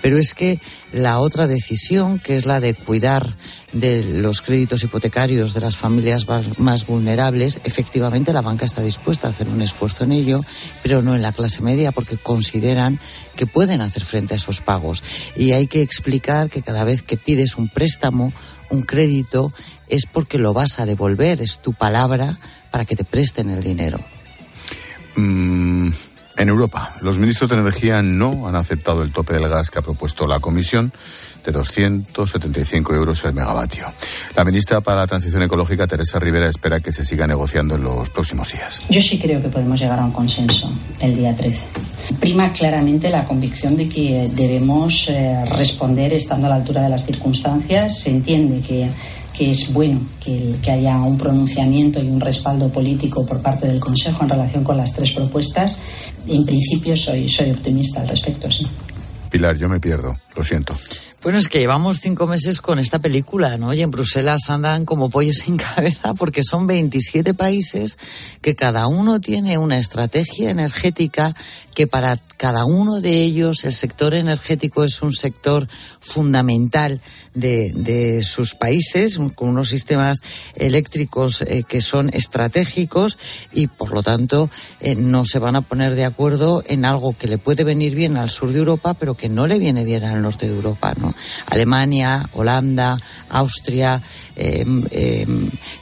Pero es que la otra decisión, que es la de cuidar de los créditos hipotecarios de las familias más vulnerables, efectivamente la banca está dispuesta a hacer un esfuerzo en ello, pero no en la clase media porque consideran que pueden hacer frente a esos pagos. Y hay que explicar que cada vez que pides un préstamo, un crédito, es porque lo vas a devolver, es tu palabra para que te presten el dinero. Mm, En Europa, los ministros de Energía no han aceptado el tope del gas que ha propuesto la Comisión de 275 euros el megavatio. La ministra para la Transición Ecológica, Teresa Rivera, espera que se siga negociando en los próximos días. Yo sí creo que podemos llegar a un consenso el día 13. Prima claramente la convicción de que debemos eh, responder estando a la altura de las circunstancias. Se entiende que que es bueno que, que, haya un pronunciamiento y un respaldo político por parte del Consejo en relación con las tres propuestas. En principio soy, soy optimista al respecto, sí. Pilar, yo me pierdo, lo siento. Bueno, es que llevamos cinco meses con esta película, ¿no? Y en Bruselas andan como pollos sin cabeza porque son 27 países que cada uno tiene una estrategia energética que para cada uno de ellos el sector energético es un sector fundamental de, de sus países, con unos sistemas eléctricos eh, que son estratégicos y por lo tanto eh, no se van a poner de acuerdo en algo que le puede venir bien al sur de Europa, pero que no le viene bien al norte de Europa, ¿no? Alemania, Holanda, Austria, eh, eh,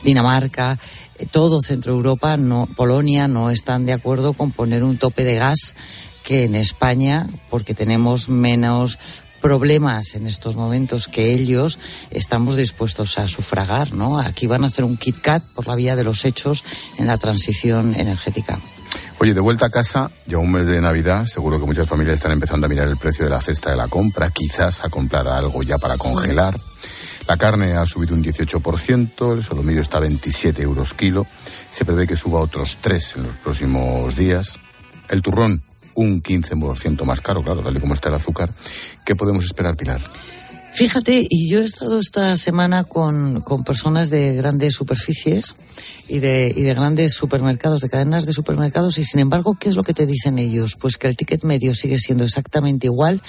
Dinamarca, eh, todo Centro Europa, no, Polonia no están de acuerdo con poner un tope de gas que en España, porque tenemos menos problemas en estos momentos que ellos estamos dispuestos a sufragar, ¿no? Aquí van a hacer un kit kat por la vía de los hechos en la transición energética. Oye, de vuelta a casa, ya un mes de Navidad, seguro que muchas familias están empezando a mirar el precio de la cesta de la compra, quizás a comprar algo ya para congelar. La carne ha subido un 18%, el solomillo está a 27 euros kilo, se prevé que suba otros 3 en los próximos días. El turrón, un 15% más caro, claro, tal y como está el azúcar. ¿Qué podemos esperar, Pilar? Fíjate, y yo he estado esta semana con, con personas de grandes superficies y de, y de grandes supermercados, de cadenas de supermercados, y sin embargo, ¿qué es lo que te dicen ellos? Pues que el ticket medio sigue siendo exactamente igual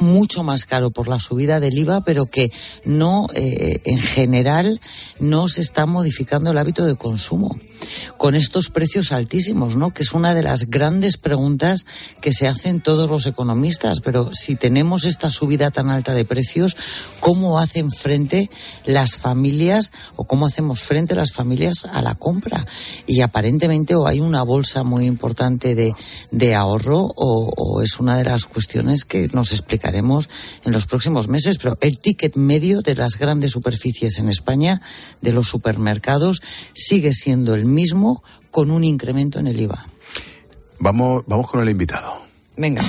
mucho más caro por la subida del IVA, pero que no, eh, en general, no se está modificando el hábito de consumo con estos precios altísimos, ¿no? Que es una de las grandes preguntas que se hacen todos los economistas. Pero si tenemos esta subida tan alta de precios, ¿cómo hacen frente las familias o cómo hacemos frente las familias a la compra? Y aparentemente o hay una bolsa muy importante de, de ahorro o, o es una de las cuestiones que nos en los próximos meses. Pero el ticket medio de las grandes superficies en España, de los supermercados, sigue siendo el mismo con un incremento en el IVA. Vamos, vamos con el invitado. Venga.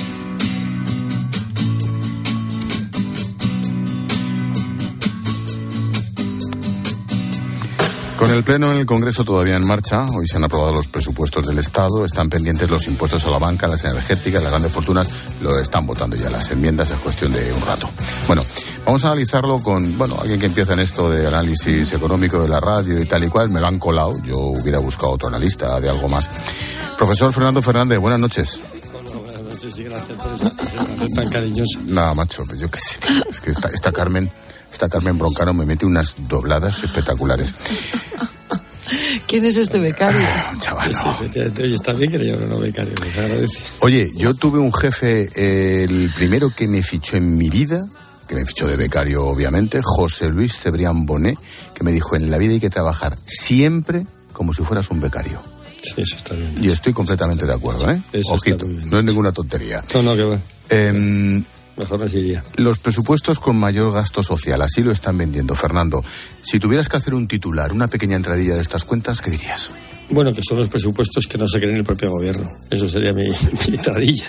Con el Pleno en el Congreso todavía en marcha, hoy se han aprobado los presupuestos del Estado, están pendientes los impuestos a la banca, las energéticas, las grandes fortunas, lo están votando ya las enmiendas, es cuestión de un rato. Bueno, vamos a analizarlo con, bueno, alguien que empieza en esto de análisis económico de la radio y tal y cual, me lo han colado, yo hubiera buscado otro analista de algo más. Profesor Fernando Fernández, buenas noches. Buenas noches y gracias por esa presentación tan cariñosa. Nada, macho, pues yo qué sé, es que esta, esta Carmen, esta Carmen Broncano me mete unas dobladas espectaculares. ¿Quién es este becario? Un chaval. Sí, efectivamente. Oye, está bien que le llamen becario, les agradece. Oye, yo tuve un jefe, eh, el primero que me fichó en mi vida, que me fichó de becario, obviamente, José Luis Cebrián Bonet, que me dijo: en la vida hay que trabajar siempre como si fueras un becario. Sí, eso está bien. Y estoy completamente de acuerdo, ¿eh? Eso Ojito, no es ninguna tontería. No, no, que va. Em, Mejor no se iría. los presupuestos con mayor gasto social, así lo están vendiendo. Fernando, si tuvieras que hacer un titular, una pequeña entradilla de estas cuentas, ¿qué dirías? Bueno, que son los presupuestos que no se creen el propio gobierno. Eso sería mi, mi entradilla.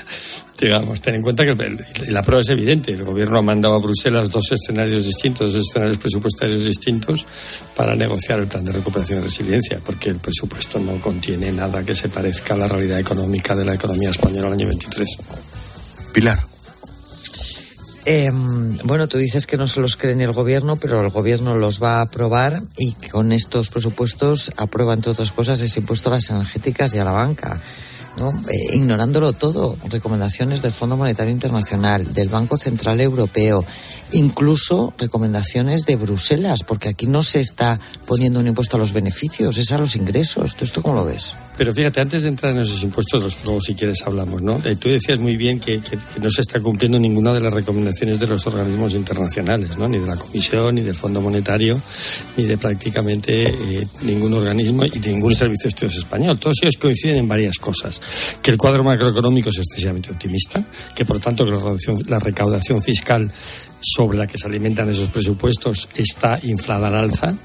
Digamos, ten en cuenta que el- la prueba es evidente. El gobierno ha mandado a Bruselas dos escenarios distintos, dos escenarios presupuestarios distintos para negociar el plan de recuperación y resiliencia, porque el presupuesto no contiene nada que se parezca a la realidad económica de la economía española al año 23. Pilar. Eh, bueno, tú dices que no se los cree ni el gobierno, pero el gobierno los va a aprobar y con estos presupuestos aprueba, entre otras cosas, ese impuesto a las energéticas y a la banca. ¿No? Eh, ignorándolo todo, recomendaciones del Fondo Monetario Internacional, del Banco Central Europeo, incluso recomendaciones de Bruselas, porque aquí no se está poniendo un impuesto a los beneficios, es a los ingresos. ¿Tú esto cómo lo ves? Pero fíjate, antes de entrar en esos impuestos, los luego si quieres hablamos, ¿no? Eh, tú decías muy bien que no se está cumpliendo ninguna de las recomendaciones de los organismos internacionales, ¿no? Ni de la Comisión, ni del Fondo Monetario, ni de prácticamente eh, ningún organismo y ningún servicio de estudios español. Todos ellos coinciden en varias cosas. Que el cuadro macroeconómico es excesivamente optimista, que por tanto que la recaudación, fiscal sobre la que se alimentan esos presupuestos está inflada al alza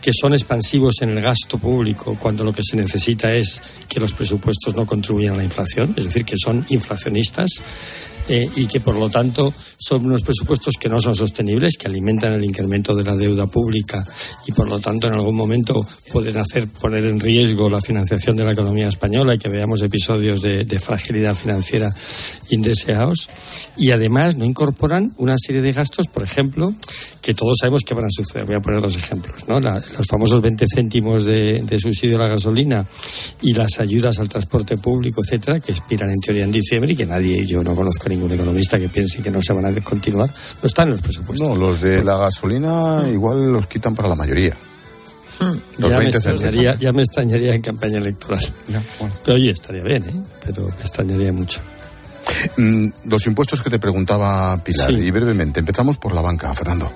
que son expansivos en el gasto público cuando lo que se necesita es que los presupuestos no contribuyan a la inflación, es decir, que son inflacionistas eh, y que por lo tanto son unos presupuestos que no son sostenibles, que alimentan el incremento de la deuda pública y por lo tanto en algún momento pueden hacer poner en riesgo la financiación de la economía española y que veamos episodios de, fragilidad financiera indeseados y además no incorporan una serie de gastos, por ejemplo, que todos sabemos que van a suceder. Voy a poner dos ejemplos, ¿no? La, los famosos 20 céntimos de, de, subsidio a la gasolina y las ayudas al transporte público, etcétera, que expiran en teoría en diciembre y que nadie, yo no conozco ningún economista que piense que no se van a continuar, no están en los presupuestos. No, los de la gasolina igual los quitan para la mayoría. Los ya, 20 me extrañaría, ya me extrañaría en campaña electoral. Ya, bueno. Pero oye, estaría bien, ¿eh? pero me extrañaría mucho. Mm, los impuestos que te preguntaba Pilar, sí. y brevemente, empezamos por la banca, Fernando.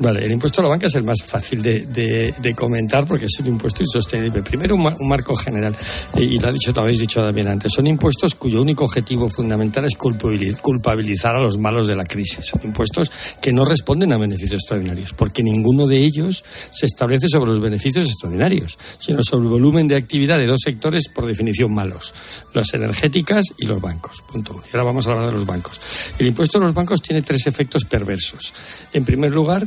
Vale, el impuesto a la banca es el más fácil de, comentar porque es un impuesto insostenible. Primero, un, marco general, y lo, ha dicho, lo habéis dicho también antes, son impuestos cuyo único objetivo fundamental es culpabilizar a los malos de la crisis. Son impuestos que no responden a beneficios extraordinarios, porque ninguno de ellos se establece sobre los beneficios extraordinarios, sino sobre el volumen de actividad de dos sectores por definición malos, las energéticas y los bancos. Punto uno. Y ahora vamos a hablar de los bancos. El impuesto a los bancos tiene tres efectos perversos. En primer lugar,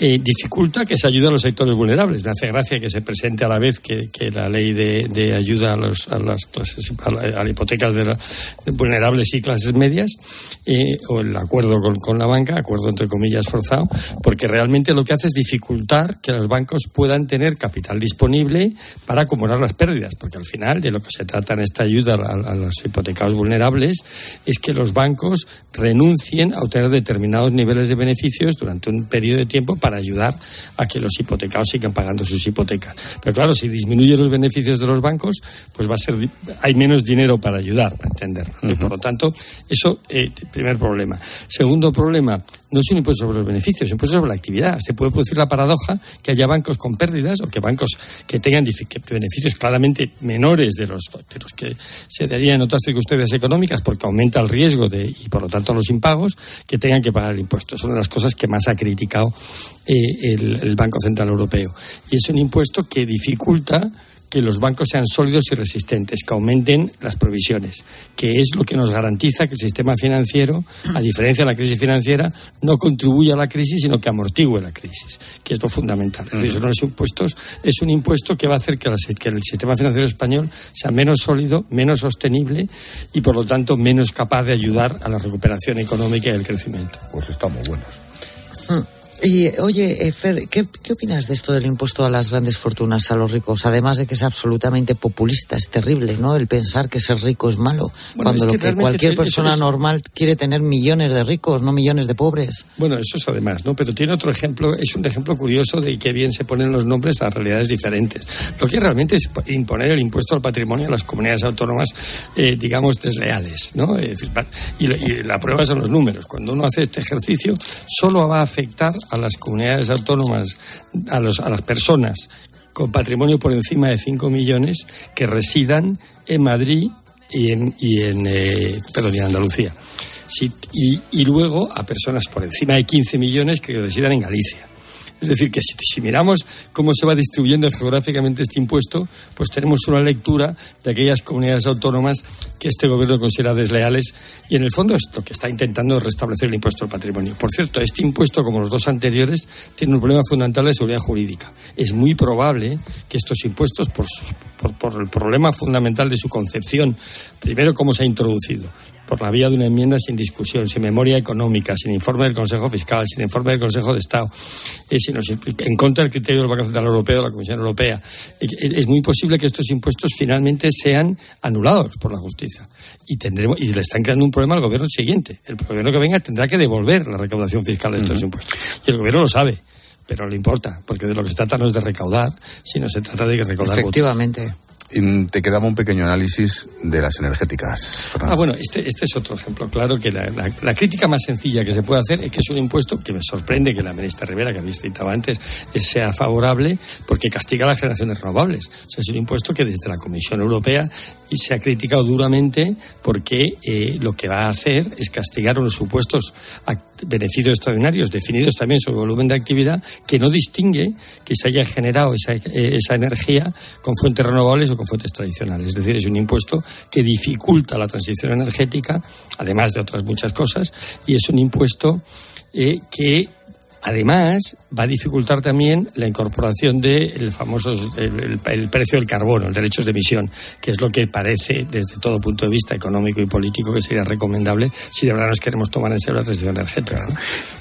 eh, dificulta que se ayude a los sectores vulnerables. Me hace gracia que se presente a la vez que, la ley de, ayuda a, los, las hipotecas de, la, vulnerables y clases medias, eh, o el acuerdo con, con, la banca, acuerdo entre comillas forzado, porque realmente lo que hace es dificultar que los bancos puedan tener capital disponible para acumular las pérdidas, porque al final de lo que se trata en esta ayuda a, a los hipotecados vulnerables es que los bancos renuncien a obtener determinados niveles de beneficios durante un periodo de tiempo para ayudar a que los hipotecados sigan pagando sus hipotecas. Pero claro, si disminuye los beneficios de los bancos, pues va a ser hay menos dinero para ayudar, para entender. Uh -huh. Y por lo tanto, eso eh, primer problema. Segundo problema, no es un impuesto sobre los beneficios, es un impuesto sobre la actividad. Se puede producir la paradoja que haya bancos con pérdidas o que bancos que tengan beneficios claramente menores de los, de los que se darían en otras circunstancias económicas porque aumenta el riesgo de, y por lo tanto los impagos, que tengan que pagar el impuesto. Es una de las cosas que más ha criticado eh, el, el Banco Central Europeo. Y es un impuesto que dificulta que los bancos sean sólidos y resistentes, que aumenten las provisiones, que es lo que nos garantiza que el sistema financiero, a diferencia de la crisis financiera, no contribuya a la crisis, sino que amortigue la crisis, que es lo fundamental. Es decir, son los impuestos, es un impuesto que va a hacer que, que el sistema financiero español sea menos sólido, menos sostenible y, por lo tanto, menos capaz de ayudar a la recuperación económica y el crecimiento. Pues estamos buenos. Mm. Y oye, eh, Fer, ¿qué, ¿qué, opinas de esto del impuesto a las grandes fortunas, a los ricos? Además de que es absolutamente populista, es terrible, ¿no? El pensar que ser rico es malo, bueno, cuando es que lo que cualquier persona es... normal quiere tener millones de ricos, no millones de pobres. Bueno, eso es además, ¿no? Pero tiene otro ejemplo, es un ejemplo curioso de qué bien se ponen los nombres a realidades diferentes. Lo que realmente es imponer el impuesto al patrimonio a las comunidades autónomas, eh, digamos, desleales, ¿no? Es decir, y, y la prueba son los números. Cuando uno hace este ejercicio, solo va a afectar a las comunidades autónomas, a, los, a las personas con patrimonio por encima de 5 millones que residan en Madrid y en, y en, eh, perdón, en Andalucía. Y, y luego a personas por encima de 15 millones que residan en Galicia. Es decir, que si, miramos cómo se va distribuyendo geográficamente este impuesto, pues tenemos una lectura de aquellas comunidades autónomas que este gobierno considera desleales y en el fondo es lo que está intentando restablecer el impuesto al patrimonio. Por cierto, este impuesto, como los dos anteriores, tiene un problema fundamental de seguridad jurídica. Es muy probable que estos impuestos, por el problema fundamental de su concepción, primero cómo se ha introducido, por la vía de una enmienda sin discusión, sin memoria económica, sin informe del Consejo Fiscal, sin informe del Consejo de Estado, eh, si nos, en contra del criterio del Banco Central Europeo, de la Comisión Europea. Eh, es muy posible que estos impuestos finalmente sean anulados por la justicia. Y, tendremos, y le están creando un problema al gobierno siguiente. El gobierno que venga tendrá que devolver la recaudación fiscal de estos uh -huh. impuestos. Y el gobierno lo sabe pero le importa, porque de lo que se trata no es de recaudar, sino se trata de recaudar Efectivamente. Votos. Te quedaba un pequeño análisis de las energéticas. Ah, bueno, este, este es otro ejemplo. Claro que la, crítica más sencilla que se puede hacer es que es un impuesto que me sorprende que la ministra Rivera, que habéis citado antes, sea favorable porque castiga las generaciones renovables. O sea, es un impuesto que desde la Comisión Europea se ha criticado duramente porque eh, lo que va a hacer es castigar unos supuestos beneficios extraordinarios definidos también sobre volumen de actividad que no distingue que se haya generado esa, eh, esa energía con fuentes renovables o con fuentes tradicionales. Es decir, es un impuesto que dificulta la transición energética, además de otras muchas cosas, y es un impuesto eh, que Además, va a dificultar también la incorporación del famoso el, precio del carbono, el derechos de emisión, que es lo que parece, desde todo punto de vista económico y político, que sería recomendable si de verdad nos queremos tomar en serio la transición energética.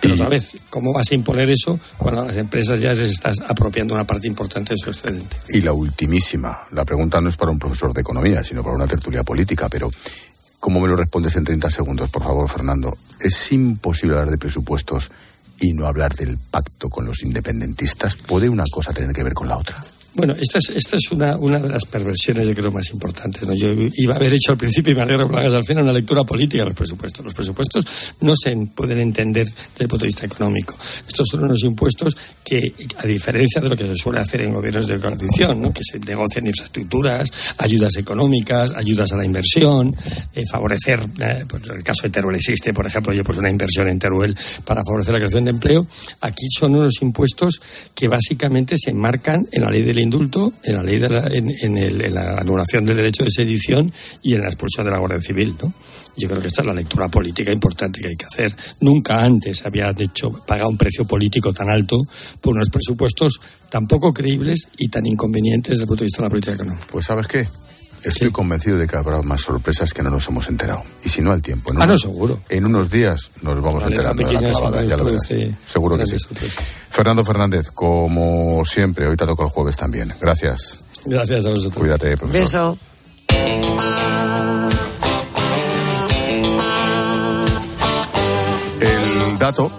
Pero otra vez, ¿cómo vas a imponer eso cuando las empresas ya se están apropiando una parte importante de su excedente? Y la ultimísima, la pregunta no es para un profesor de economía, sino para una tertulia política, pero ¿cómo me lo respondes en 30 segundos, por favor, Fernando? Es imposible hablar de presupuestos y no hablar del pacto con los independentistas? ¿Puede una cosa tener que ver con la otra? Bueno, esta es, esta es una, de las perversiones, yo creo, más importantes. Yo iba a haber hecho al principio, y me alegro que lo hagas al final, una lectura política de los presupuestos. Los presupuestos no se pueden entender desde el punto de vista económico. Estos son unos impuestos que, a diferencia de lo que se suele hacer en gobiernos de coalición, ¿no? que se negocian infraestructuras, ayudas económicas, ayudas a la inversión, eh, favorecer, eh, pues en el caso de Teruel existe, por ejemplo, yo pues una inversión en Teruel para favorecer la creación de empleo. Aquí son unos impuestos que básicamente se enmarcan en la ley del indulto, en la ley de la, en, la anulación del derecho de sedición y en la expulsión de la Guardia Civil, ¿no? Yo creo que esta es la lectura política importante que hay que hacer. Nunca antes había hecho pagado un precio político tan alto por unos presupuestos tan poco creíbles y tan inconvenientes desde el punto de vista de la política económica. Pues sabes qué, Estoy convencido de que habrá más sorpresas que no nos hemos enterado. Y si no, al tiempo. En ah, no, seguro. En unos días nos vamos enterando de la clavada, ya lo verás. Seguro que sí. Fernando Fernández, como siempre, hoy te toca el jueves también. Gracias. Gracias a vosotros. Cuídate, profesor. Beso. El dato,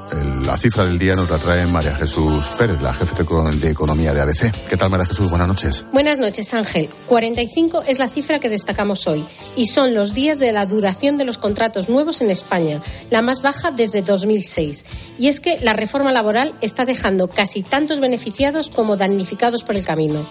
la cifra del día nos la trae María Jesús Pérez, la jefe de Economía de ABC. ¿Qué tal, María Jesús? Buenas noches. Buenas noches, Ángel. 45 es la cifra que destacamos hoy y son los días de la duración de los contratos nuevos en España, la más baja desde 2006. Y es que la reforma laboral está dejando casi tantos beneficiados como damnificados por el camino.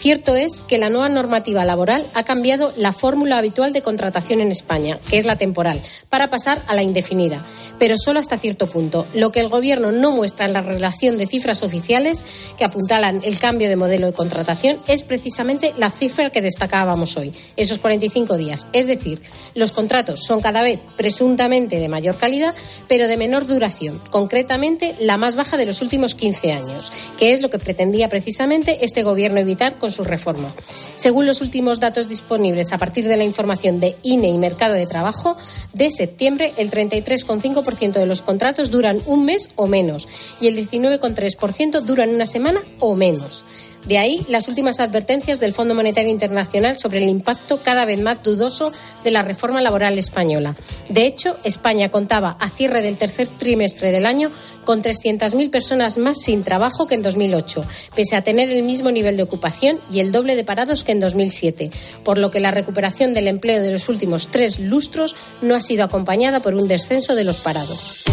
Cierto es que la nueva normativa laboral ha cambiado la fórmula habitual de contratación en España, que es la temporal, para pasar a la indefinida, pero solo hasta cierto punto. Lo que el Gobierno no muestra en la relación de cifras oficiales que apuntalan el cambio de modelo de contratación es precisamente la cifra que destacábamos hoy, esos 45 días. Es decir, los contratos son cada vez presuntamente de mayor calidad, pero de menor duración, concretamente la más baja de los últimos 15 años, que es lo que pretendía precisamente este Gobierno evitar su reforma. Según los últimos datos disponibles a partir de la información de INE y Mercado de Trabajo, de septiembre el 33,5% de los contratos duran un mes o menos y el 19,3% duran una semana o menos. De ahí las últimas advertencias del Fondo Monetario Internacional sobre el impacto cada vez más dudoso de la reforma laboral española. De hecho, España contaba a cierre del tercer trimestre del año con 300.000 personas más sin trabajo que en 2008, pese a tener el mismo nivel de ocupación y el doble de parados que en 2007, por lo que la recuperación del empleo de los últimos tres lustros no ha sido acompañada por un descenso de los parados.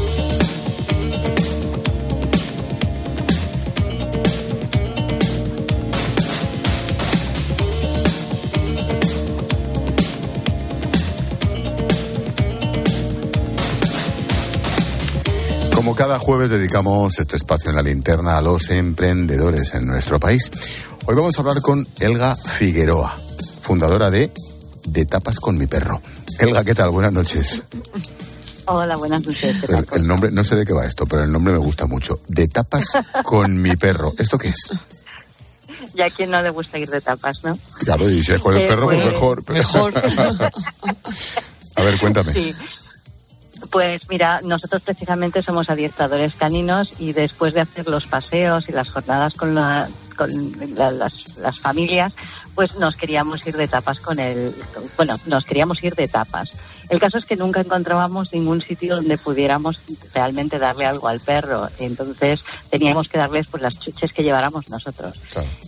Cada jueves dedicamos este espacio en la linterna a los emprendedores en nuestro país. Hoy vamos a hablar con Elga Figueroa, fundadora de De Tapas con mi perro. Elga, ¿qué tal? Buenas noches. Hola, buenas noches. El, nombre, no sé de qué va esto, pero el nombre me gusta mucho. De tapas con mi perro. ¿Esto qué es? Ya a quien no le gusta ir de tapas, ¿no? Claro, y si es con el perro, pues, pues mejor. Mejor. a ver, cuéntame. Sí. Pues mira, nosotros precisamente somos adiestradores caninos y después de hacer los paseos y las jornadas con, las, las, familias, pues nos queríamos ir de tapas con el, bueno, nos queríamos ir de tapas El caso es que nunca encontrábamos ningún sitio donde pudiéramos realmente darle algo al perro. Entonces teníamos que darles pues las chuches que lleváramos nosotros.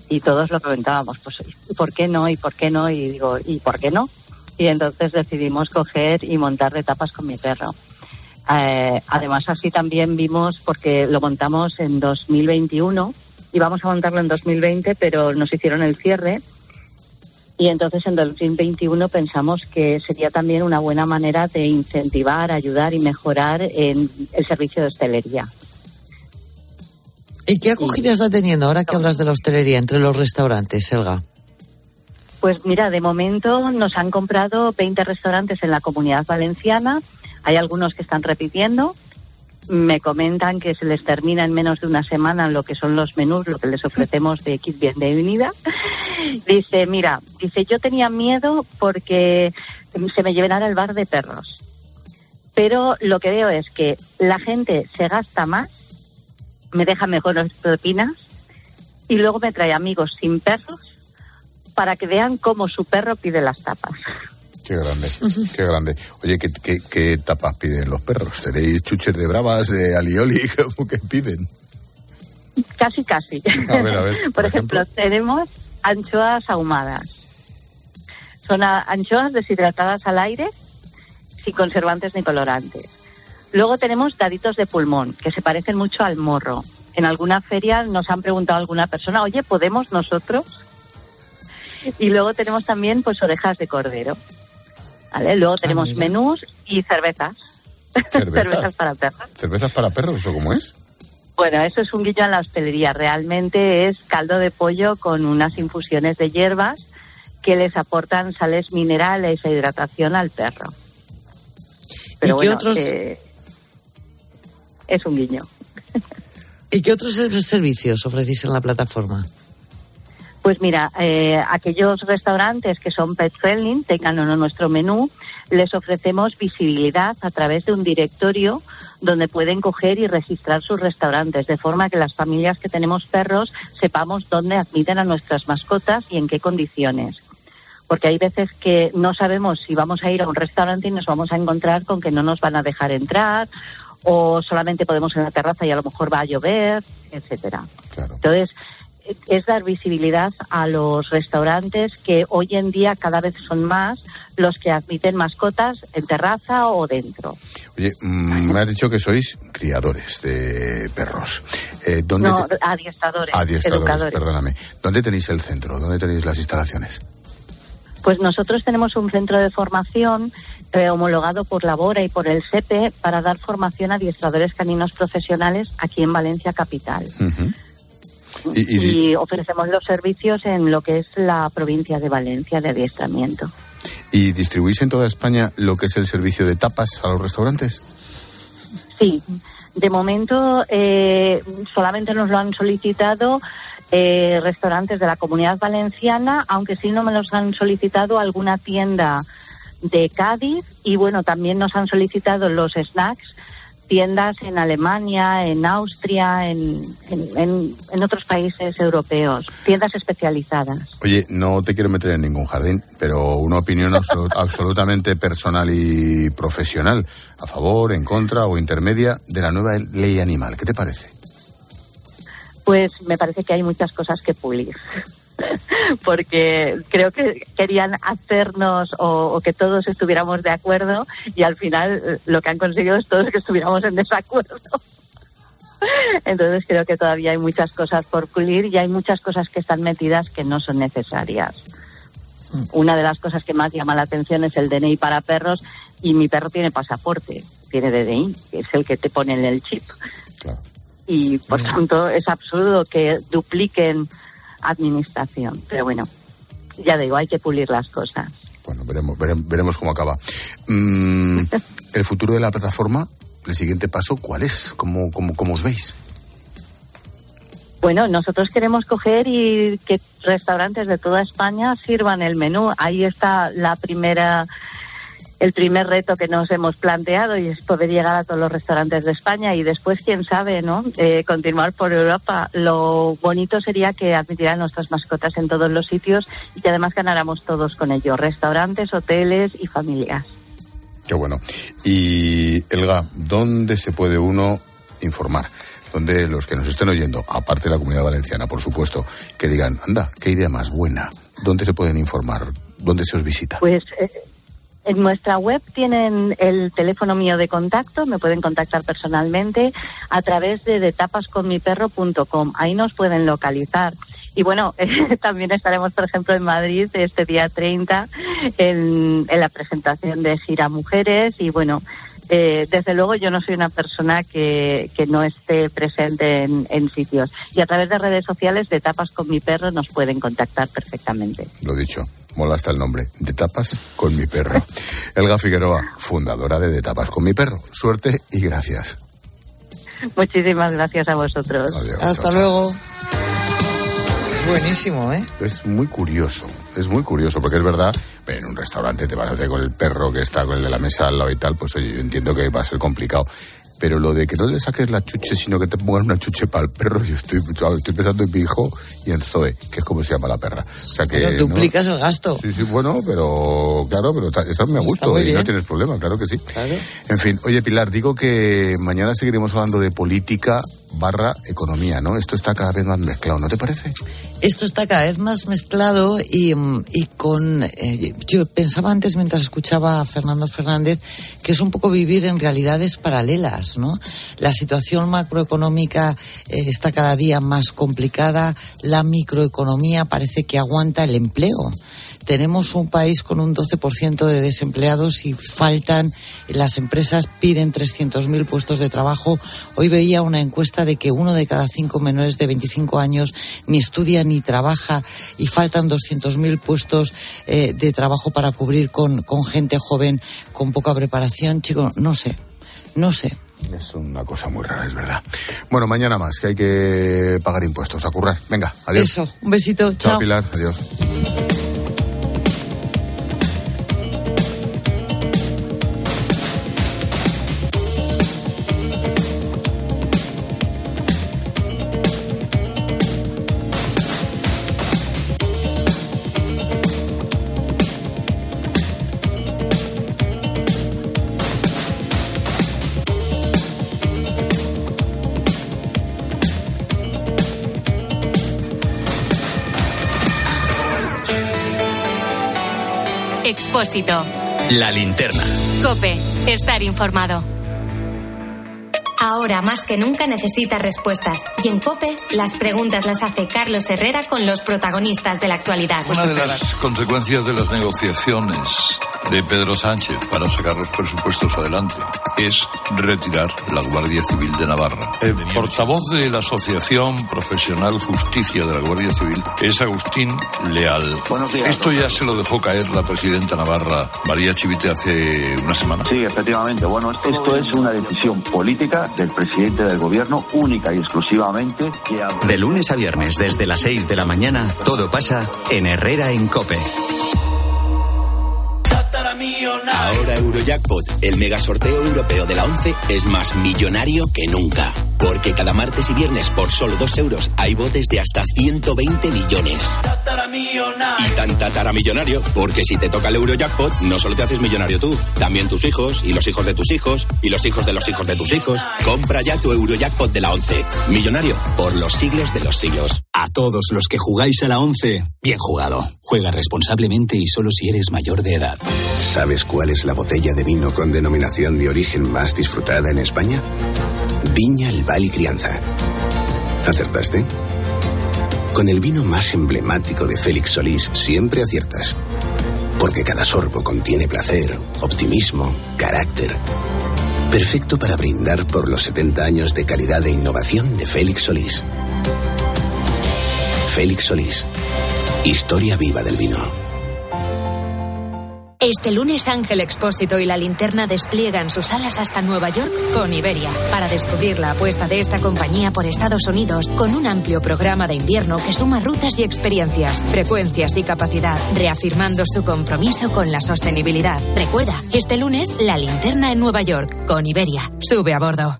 Y todos lo preguntábamos, pues ¿y por qué no? ¿Y por qué no? Y digo, ¿y por qué no? Y entonces decidimos coger y montar de tapas con mi perro. Eh, además, así también vimos, porque lo montamos en 2021, íbamos a montarlo en 2020, pero nos hicieron el cierre. Y entonces en 2021 pensamos que sería también una buena manera de incentivar, ayudar y mejorar en el servicio de hostelería. ¿Y qué acogida está teniendo ahora que hablas de la hostelería entre los restaurantes, Elga? Pues mira, de momento nos han comprado 20 restaurantes en la comunidad valenciana hay algunos que están repitiendo. Me comentan que se les termina en menos de una semana lo que son los menús, lo que les ofrecemos de kit bienvenida. Dice, mira, dice, yo tenía miedo porque se me llevará al bar de perros. Pero lo que veo es que la gente se gasta más, me deja mejores propinas y luego me trae amigos sin perros para que vean cómo su perro pide las tapas. Qué grande, qué grande. Oye, ¿qué, tapas piden los perros? ¿Tenéis chuches de bravas, de alioli? ¿Cómo que piden? Casi, casi. A ver, a ver. Por, ejemplo, tenemos anchoas ahumadas. Son anchoas deshidratadas al aire, sin conservantes ni colorantes. Luego tenemos daditos de pulmón, que se parecen mucho al morro. En alguna feria nos han preguntado a alguna persona, oye, ¿podemos nosotros? Y luego tenemos también pues orejas de cordero. Luego ah, tenemos menús y cervezas. ¿Cervezas? para perros. ¿Cervezas para perros? ¿Eso cómo es? Bueno, eso es un guillo en la hostelería. Realmente es caldo de pollo con unas infusiones de hierbas que les aportan sales minerales e hidratación al perro. Pero ¿Y qué otros... Eh, es un guiño. ¿Y qué otros servicios ofrecéis en la plataforma? Pues mira, eh, aquellos restaurantes que son pet friendly, tengan o no nuestro menú, les ofrecemos visibilidad a través de un directorio donde pueden coger y registrar sus restaurantes, de forma que las familias que tenemos perros sepamos dónde admiten a nuestras mascotas y en qué condiciones. Porque hay veces que no sabemos si vamos a ir a un restaurante y nos vamos a encontrar con que no nos van a dejar entrar o solamente podemos a la terraza y a lo mejor va a llover, etcétera. Entonces, es dar visibilidad a los restaurantes que hoy en día cada vez son más los que admiten mascotas en terraza o dentro. Oye, mm, me has dicho que sois criadores de perros. Eh, ¿dónde no, adiestradores, adiestradores, perdóname. ¿Dónde tenéis el centro? ¿Dónde tenéis las instalaciones? Pues nosotros tenemos un centro de formación eh, homologado por la BORA y por el SEPE para dar formación a adiestradores caninos profesionales aquí en Valencia Capital. Y, ofrecemos los servicios en lo que es la provincia de Valencia de adiestramiento. ¿Y distribuís en toda España lo que es el servicio de tapas a los restaurantes? Sí, de momento eh, solamente nos lo han solicitado eh, restaurantes de la comunidad valenciana, aunque sí no me los han solicitado alguna tienda de Cádiz y bueno, también nos han solicitado los snacks tiendas en Alemania, en Austria, en, en, otros países europeos, tiendas especializadas. Oye, no te quiero meter en ningún jardín, pero una opinión absolutamente personal y profesional, a favor, en contra o intermedia de la nueva ley animal. ¿Qué te parece? Pues me parece que hay muchas cosas que pulir. porque creo que querían hacernos o, que todos estuviéramos de acuerdo y al final eh, lo que han conseguido es todos que estuviéramos en desacuerdo. Entonces creo que todavía hay muchas cosas por pulir y hay muchas cosas que están metidas que no son necesarias. Una de las cosas que más llama la atención es el DNI para perros y mi perro tiene pasaporte, tiene DNI, que es el que te pone en el chip. Y por tanto es absurdo que dupliquen administración. Pero bueno, ya digo, hay que pulir las cosas. Bueno, veremos, veremos, cómo acaba. Mm, el futuro de la plataforma, el siguiente paso, ¿cuál es? ¿Cómo, cómo, cómo os veis? Bueno, nosotros queremos coger y que restaurantes de toda España sirvan el menú. Ahí está la primera el primer reto que nos hemos planteado y es poder llegar a todos los restaurantes de España y después, quién sabe, ¿no? Eh, continuar por Europa. Lo bonito sería que admitieran nuestras mascotas en todos los sitios y que además ganáramos todos con ello, restaurantes, hoteles y familias. Qué bueno. Y Elga, ¿dónde se puede uno informar? Donde los que nos estén oyendo, aparte de la comunidad valenciana, por supuesto, que digan, anda, qué idea más buena. ¿Dónde se pueden informar? ¿Dónde se os visita? Pues eh, en nuestra web tienen el teléfono mío de contacto, me pueden contactar personalmente a través de detapasconmiperro.com. Ahí nos pueden localizar. Y bueno, también estaremos, por ejemplo, en Madrid este día 30 en, en la presentación de Gira Mujeres y bueno, eh, desde luego yo no soy una persona que, que no esté presente en, en, sitios. Y a través de redes sociales de Tapas con mi perro nos pueden contactar perfectamente. Lo dicho, mola hasta el nombre, de Tapas con mi perro. Elga Figueroa, fundadora de De Tapas con mi perro. Suerte y gracias. Muchísimas gracias a vosotros. Adiós, hasta chao, luego. Es buenísimo, ¿eh? Es muy curioso, es muy curioso, porque es verdad, en un restaurante te vas a hacer con el perro que está con el de la mesa al lado y tal, pues oye, yo entiendo que va a ser complicado. Pero lo de que no le saques la chuche, sino que te pongas una chuche para el perro, yo estoy, estoy pensando en mi hijo y en Zoe, que es como se llama la perra. O sea que. Pero duplicas ¿no? el gasto. Sí, sí, bueno, pero claro, pero está muy a gusto y bien. no tienes problema, claro que sí. Claro. En fin, oye Pilar, digo que mañana seguiremos hablando de política barra economía, ¿no? Esto está cada vez más mezclado, ¿no te parece? Esto está cada vez más mezclado y, y con... Eh, yo pensaba antes, mientras escuchaba a Fernando Fernández, que es un poco vivir en realidades paralelas, ¿no? La situación macroeconómica eh, está cada día más complicada, la microeconomía parece que aguanta el empleo tenemos un país con un 12% de desempleados y faltan, las empresas piden 300.000 puestos de trabajo. Hoy veía una encuesta de que uno de cada cinco menores de 25 años ni estudia ni trabaja y faltan 200.000 puestos eh, de trabajo para cubrir con, con gente joven con poca preparación. Chicos, no sé, no sé. Es una cosa muy rara, es verdad. Bueno, mañana más, que hay que pagar impuestos, a currar. Venga, adiós. Eso, un besito, chao. Chao, Pilar, adiós. Expósito. La linterna. Cope. Estar informado. Ahora más que nunca necesita respuestas. Y en COPE, las preguntas las hace Carlos Herrera con los protagonistas de la actualidad. Una de las consecuencias de las negociaciones de Pedro Sánchez para sacar los presupuestos adelante es retirar la Guardia Civil de Navarra. El portavoz de la Asociación Profesional Justicia de la Guardia Civil es Agustín Leal. Esto ya se lo dejó caer la presidenta Navarra, María Chivite, hace una semana. Sí, efectivamente. Bueno, esto es una decisión política del presidente del gobierno, única y exclusivamente. Que... De lunes a viernes, desde las 6 de la mañana, todo pasa en Herrera en Cope. Ahora Eurojackpot, el mega sorteo europeo de la 11, es más millonario que nunca. Porque cada martes y viernes por solo 2 euros hay botes de hasta 120 millones. Y tan tataramillonario, porque si te toca el Eurojackpot, no solo te haces millonario tú, también tus hijos, y los hijos de tus hijos, y los hijos de los hijos de tus hijos. Compra ya tu Eurojackpot de la 11. Millonario por los siglos de los siglos. A todos los que jugáis a la 11, bien jugado. Juega responsablemente y solo si eres mayor de edad. ¿Sabes cuál es la botella de vino con denominación de origen más disfrutada en España? Viña El Val y Crianza. ¿Acertaste? Con el vino más emblemático de Félix Solís siempre aciertas. Porque cada sorbo contiene placer, optimismo, carácter. Perfecto para brindar por los 70 años de calidad e innovación de Félix Solís. Félix Solís. Historia viva del vino. Este lunes Ángel Expósito y la linterna despliegan sus alas hasta Nueva York con Iberia para descubrir la apuesta de esta compañía por Estados Unidos con un amplio programa de invierno que suma rutas y experiencias, frecuencias y capacidad, reafirmando su compromiso con la sostenibilidad. Recuerda, este lunes la linterna en Nueva York con Iberia. Sube a bordo.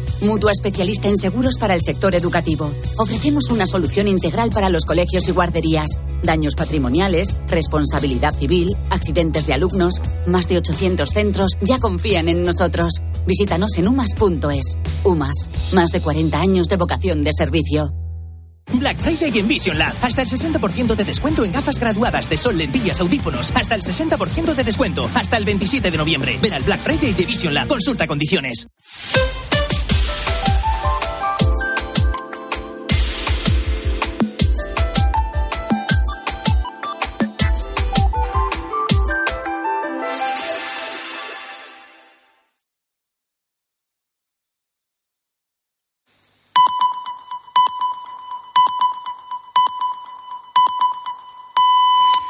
mutua especialista en seguros para el sector educativo. Ofrecemos una solución integral para los colegios y guarderías. Daños patrimoniales, responsabilidad civil, accidentes de alumnos. Más de 800 centros ya confían en nosotros. Visítanos en umas.es. UMAS, más de 40 años de vocación de servicio. Black Friday en Vision Lab. Hasta el 60% de descuento en gafas graduadas de sol, lentillas, audífonos. Hasta el 60% de descuento. Hasta el 27 de noviembre. Ven al Black Friday de Vision Lab. Consulta condiciones.